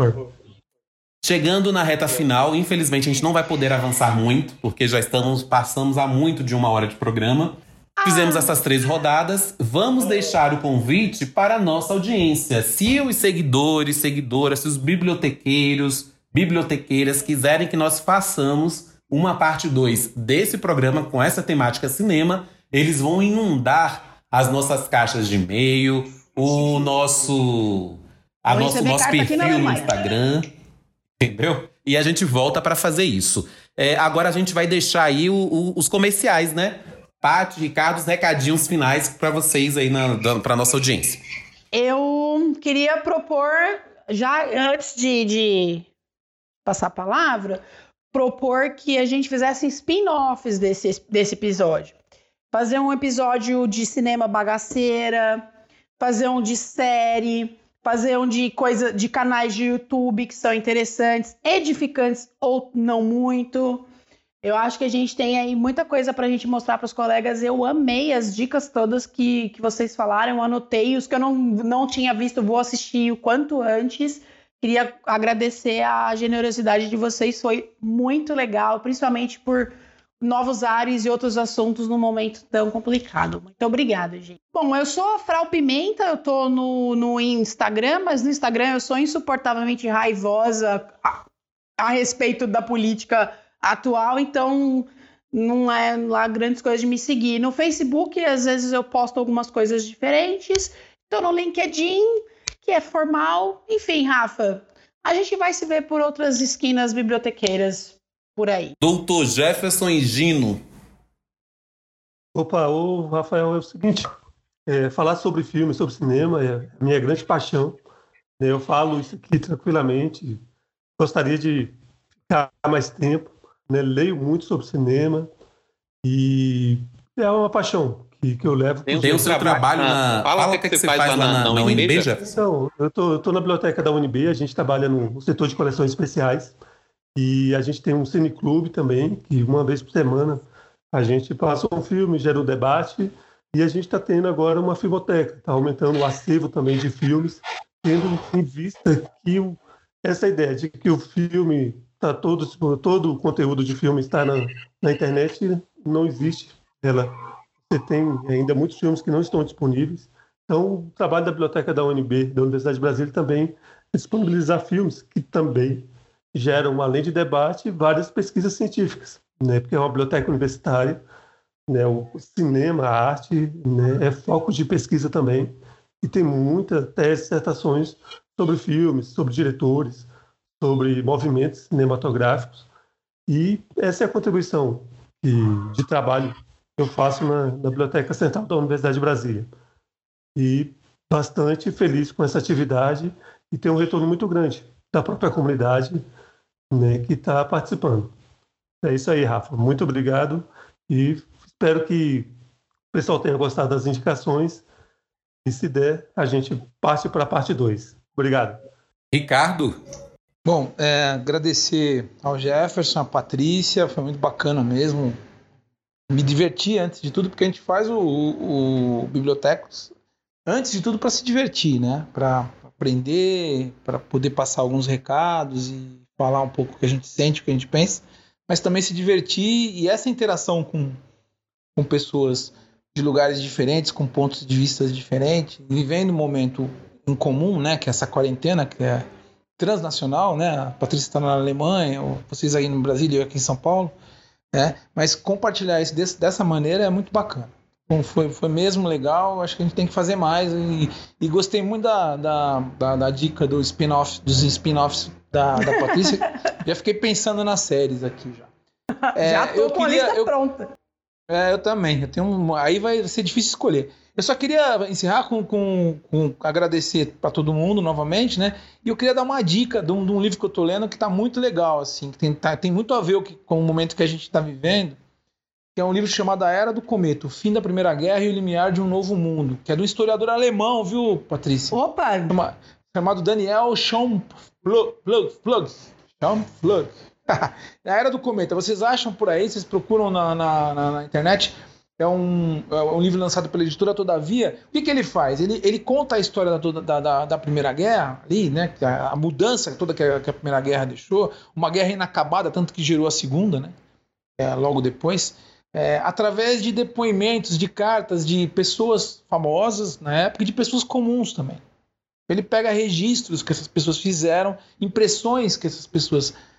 chegando na reta final, infelizmente a gente não vai poder avançar muito, porque já estamos passamos há muito de uma hora de programa. Fizemos ah. essas três rodadas. Vamos deixar o convite para a nossa audiência. Se os seguidores, seguidoras, se os bibliotequeiros, bibliotequeiras quiserem que nós façamos uma parte 2 desse programa com essa temática cinema, eles vão inundar as nossas caixas de e-mail, o nosso, a nosso, nosso perfil no Instagram, entendeu? e a gente volta para fazer isso. É, agora a gente vai deixar aí o, o, os comerciais, né? Paty, Ricardo, os recadinhos finais para vocês aí, para nossa audiência. Eu queria propor, já antes de, de passar a palavra, propor que a gente fizesse spin-offs desse, desse episódio. Fazer um episódio de cinema bagaceira, fazer um de série, fazer um de coisa de canais de YouTube que são interessantes, edificantes ou não muito. Eu acho que a gente tem aí muita coisa para a gente mostrar para os colegas. Eu amei as dicas todas que, que vocês falaram, anotei. Os que eu não, não tinha visto, vou assistir o quanto antes. Queria agradecer a generosidade de vocês, foi muito legal, principalmente por novos ares e outros assuntos num momento tão complicado. Muito obrigada, gente. Bom, eu sou a Frau Pimenta, eu tô no, no Instagram, mas no Instagram eu sou insuportavelmente raivosa a, a respeito da política atual, então não é lá grandes coisas de me seguir. No Facebook, às vezes eu posto algumas coisas diferentes. Tô no LinkedIn, que é formal. Enfim, Rafa, a gente vai se ver por outras esquinas bibliotequeiras por aí. Doutor Jefferson e Gino. Opa, o Rafael, é o seguinte, é, falar sobre filme, sobre cinema é a minha grande paixão. Né? Eu falo isso aqui tranquilamente. Gostaria de ficar mais tempo. Né? Leio muito sobre cinema e é uma paixão que, que eu levo. Tem, tem o seu trabalho, na... Fala, Fala o que, que, você faz, faz lá na, na, na UNB, Então, eu tô, na biblioteca da UNB, a gente trabalha no setor de coleções especiais. E a gente tem um cineclube também, que uma vez por semana a gente passa um filme, gera um debate, e a gente está tendo agora uma filmoteca, está aumentando o acervo também de filmes, tendo em vista que o, essa ideia de que o filme tá todo todo o conteúdo de filme está na, na internet não existe. Ela você tem ainda muitos filmes que não estão disponíveis. Então, o trabalho da biblioteca da UNB, da Universidade de Brasília, também é disponibilizar filmes que também geram, além de debate, várias pesquisas científicas, né? porque é uma biblioteca universitária, né? o cinema, a arte né? é foco de pesquisa também, e tem muitas teses, dissertações sobre filmes, sobre diretores, sobre movimentos cinematográficos, e essa é a contribuição de trabalho eu faço na, na Biblioteca Central da Universidade de Brasília. E bastante feliz com essa atividade e tem um retorno muito grande da própria comunidade né, que está participando. É isso aí, Rafa. Muito obrigado e espero que o pessoal tenha gostado das indicações e se der, a gente passe para a parte 2. Obrigado. Ricardo. Bom, é, agradecer ao Jefferson, à Patrícia, foi muito bacana mesmo. Me diverti antes de tudo, porque a gente faz o, o, o Bibliotecos antes de tudo para se divertir, né? Para aprender, para poder passar alguns recados e falar um pouco o que a gente sente, o que a gente pensa, mas também se divertir e essa interação com, com pessoas de lugares diferentes, com pontos de vista diferentes, vivendo um momento em comum, né, que é essa quarentena que é transnacional, né, a Patrícia está na Alemanha, vocês aí no Brasil e eu aqui em São Paulo, né, mas compartilhar isso desse, dessa maneira é muito bacana. Bom, foi, foi mesmo legal, acho que a gente tem que fazer mais e, e gostei muito da, da, da, da dica do spin-off, dos spin-offs da, da Patrícia. já fiquei pensando nas séries aqui já. É, já tô eu com queria, a lista eu, pronta. É, eu também. Eu tenho um, aí vai ser difícil escolher. Eu só queria encerrar com, com, com agradecer para todo mundo novamente, né? E eu queria dar uma dica de um, de um livro que eu tô lendo que tá muito legal, assim, que tem, tá, tem muito a ver com o momento que a gente está vivendo, que é um livro chamado A Era do Cometa, o fim da Primeira Guerra e o limiar de um novo mundo, que é de um historiador alemão, viu, Patrícia? Opa! Chama, chamado Daniel Schaumplug. Schaumplug. A Era do Cometa. Vocês acham por aí, vocês procuram na, na, na internet, é um, é um, livro lançado pela editora Todavia. O que, que ele faz? Ele, ele conta a história da, da, da, Primeira Guerra, ali, né? A, a mudança toda que a, que a, Primeira Guerra deixou, uma guerra inacabada, tanto que gerou a Segunda, né? É, logo depois. É, através de depoimentos, de cartas de pessoas famosas na época e de pessoas comuns também. Ele pega registros que essas pessoas fizeram, impressões que essas pessoas fizeram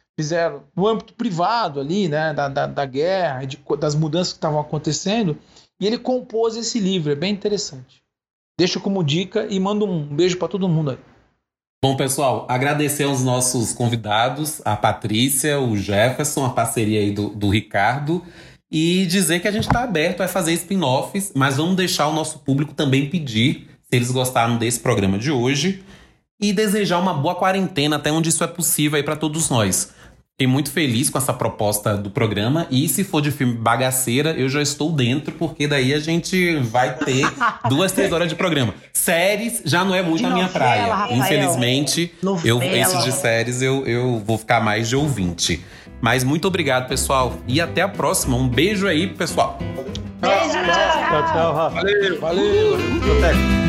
no âmbito privado ali, né, da, da, da guerra, de, das mudanças que estavam acontecendo, e ele compôs esse livro, é bem interessante. Deixo como dica e mando um beijo para todo mundo aí. Bom, pessoal, agradecer aos nossos convidados, a Patrícia, o Jefferson, a parceria aí do, do Ricardo, e dizer que a gente está aberto a fazer spin-offs, mas vamos deixar o nosso público também pedir se eles gostaram desse programa de hoje e desejar uma boa quarentena até onde isso é possível aí para todos nós. Fiquei muito feliz com essa proposta do programa. E se for de filme bagaceira, eu já estou dentro, porque daí a gente vai ter duas, três horas de programa. Séries já não é muito de a minha novela, praia. Rafael. Infelizmente, eu, esses de séries eu, eu vou ficar mais de ouvinte. Mas muito obrigado, pessoal. E até a próxima. Um beijo aí, pessoal. Beijo, tchau, tchau, tchau Rafa. Valeu, valeu. valeu.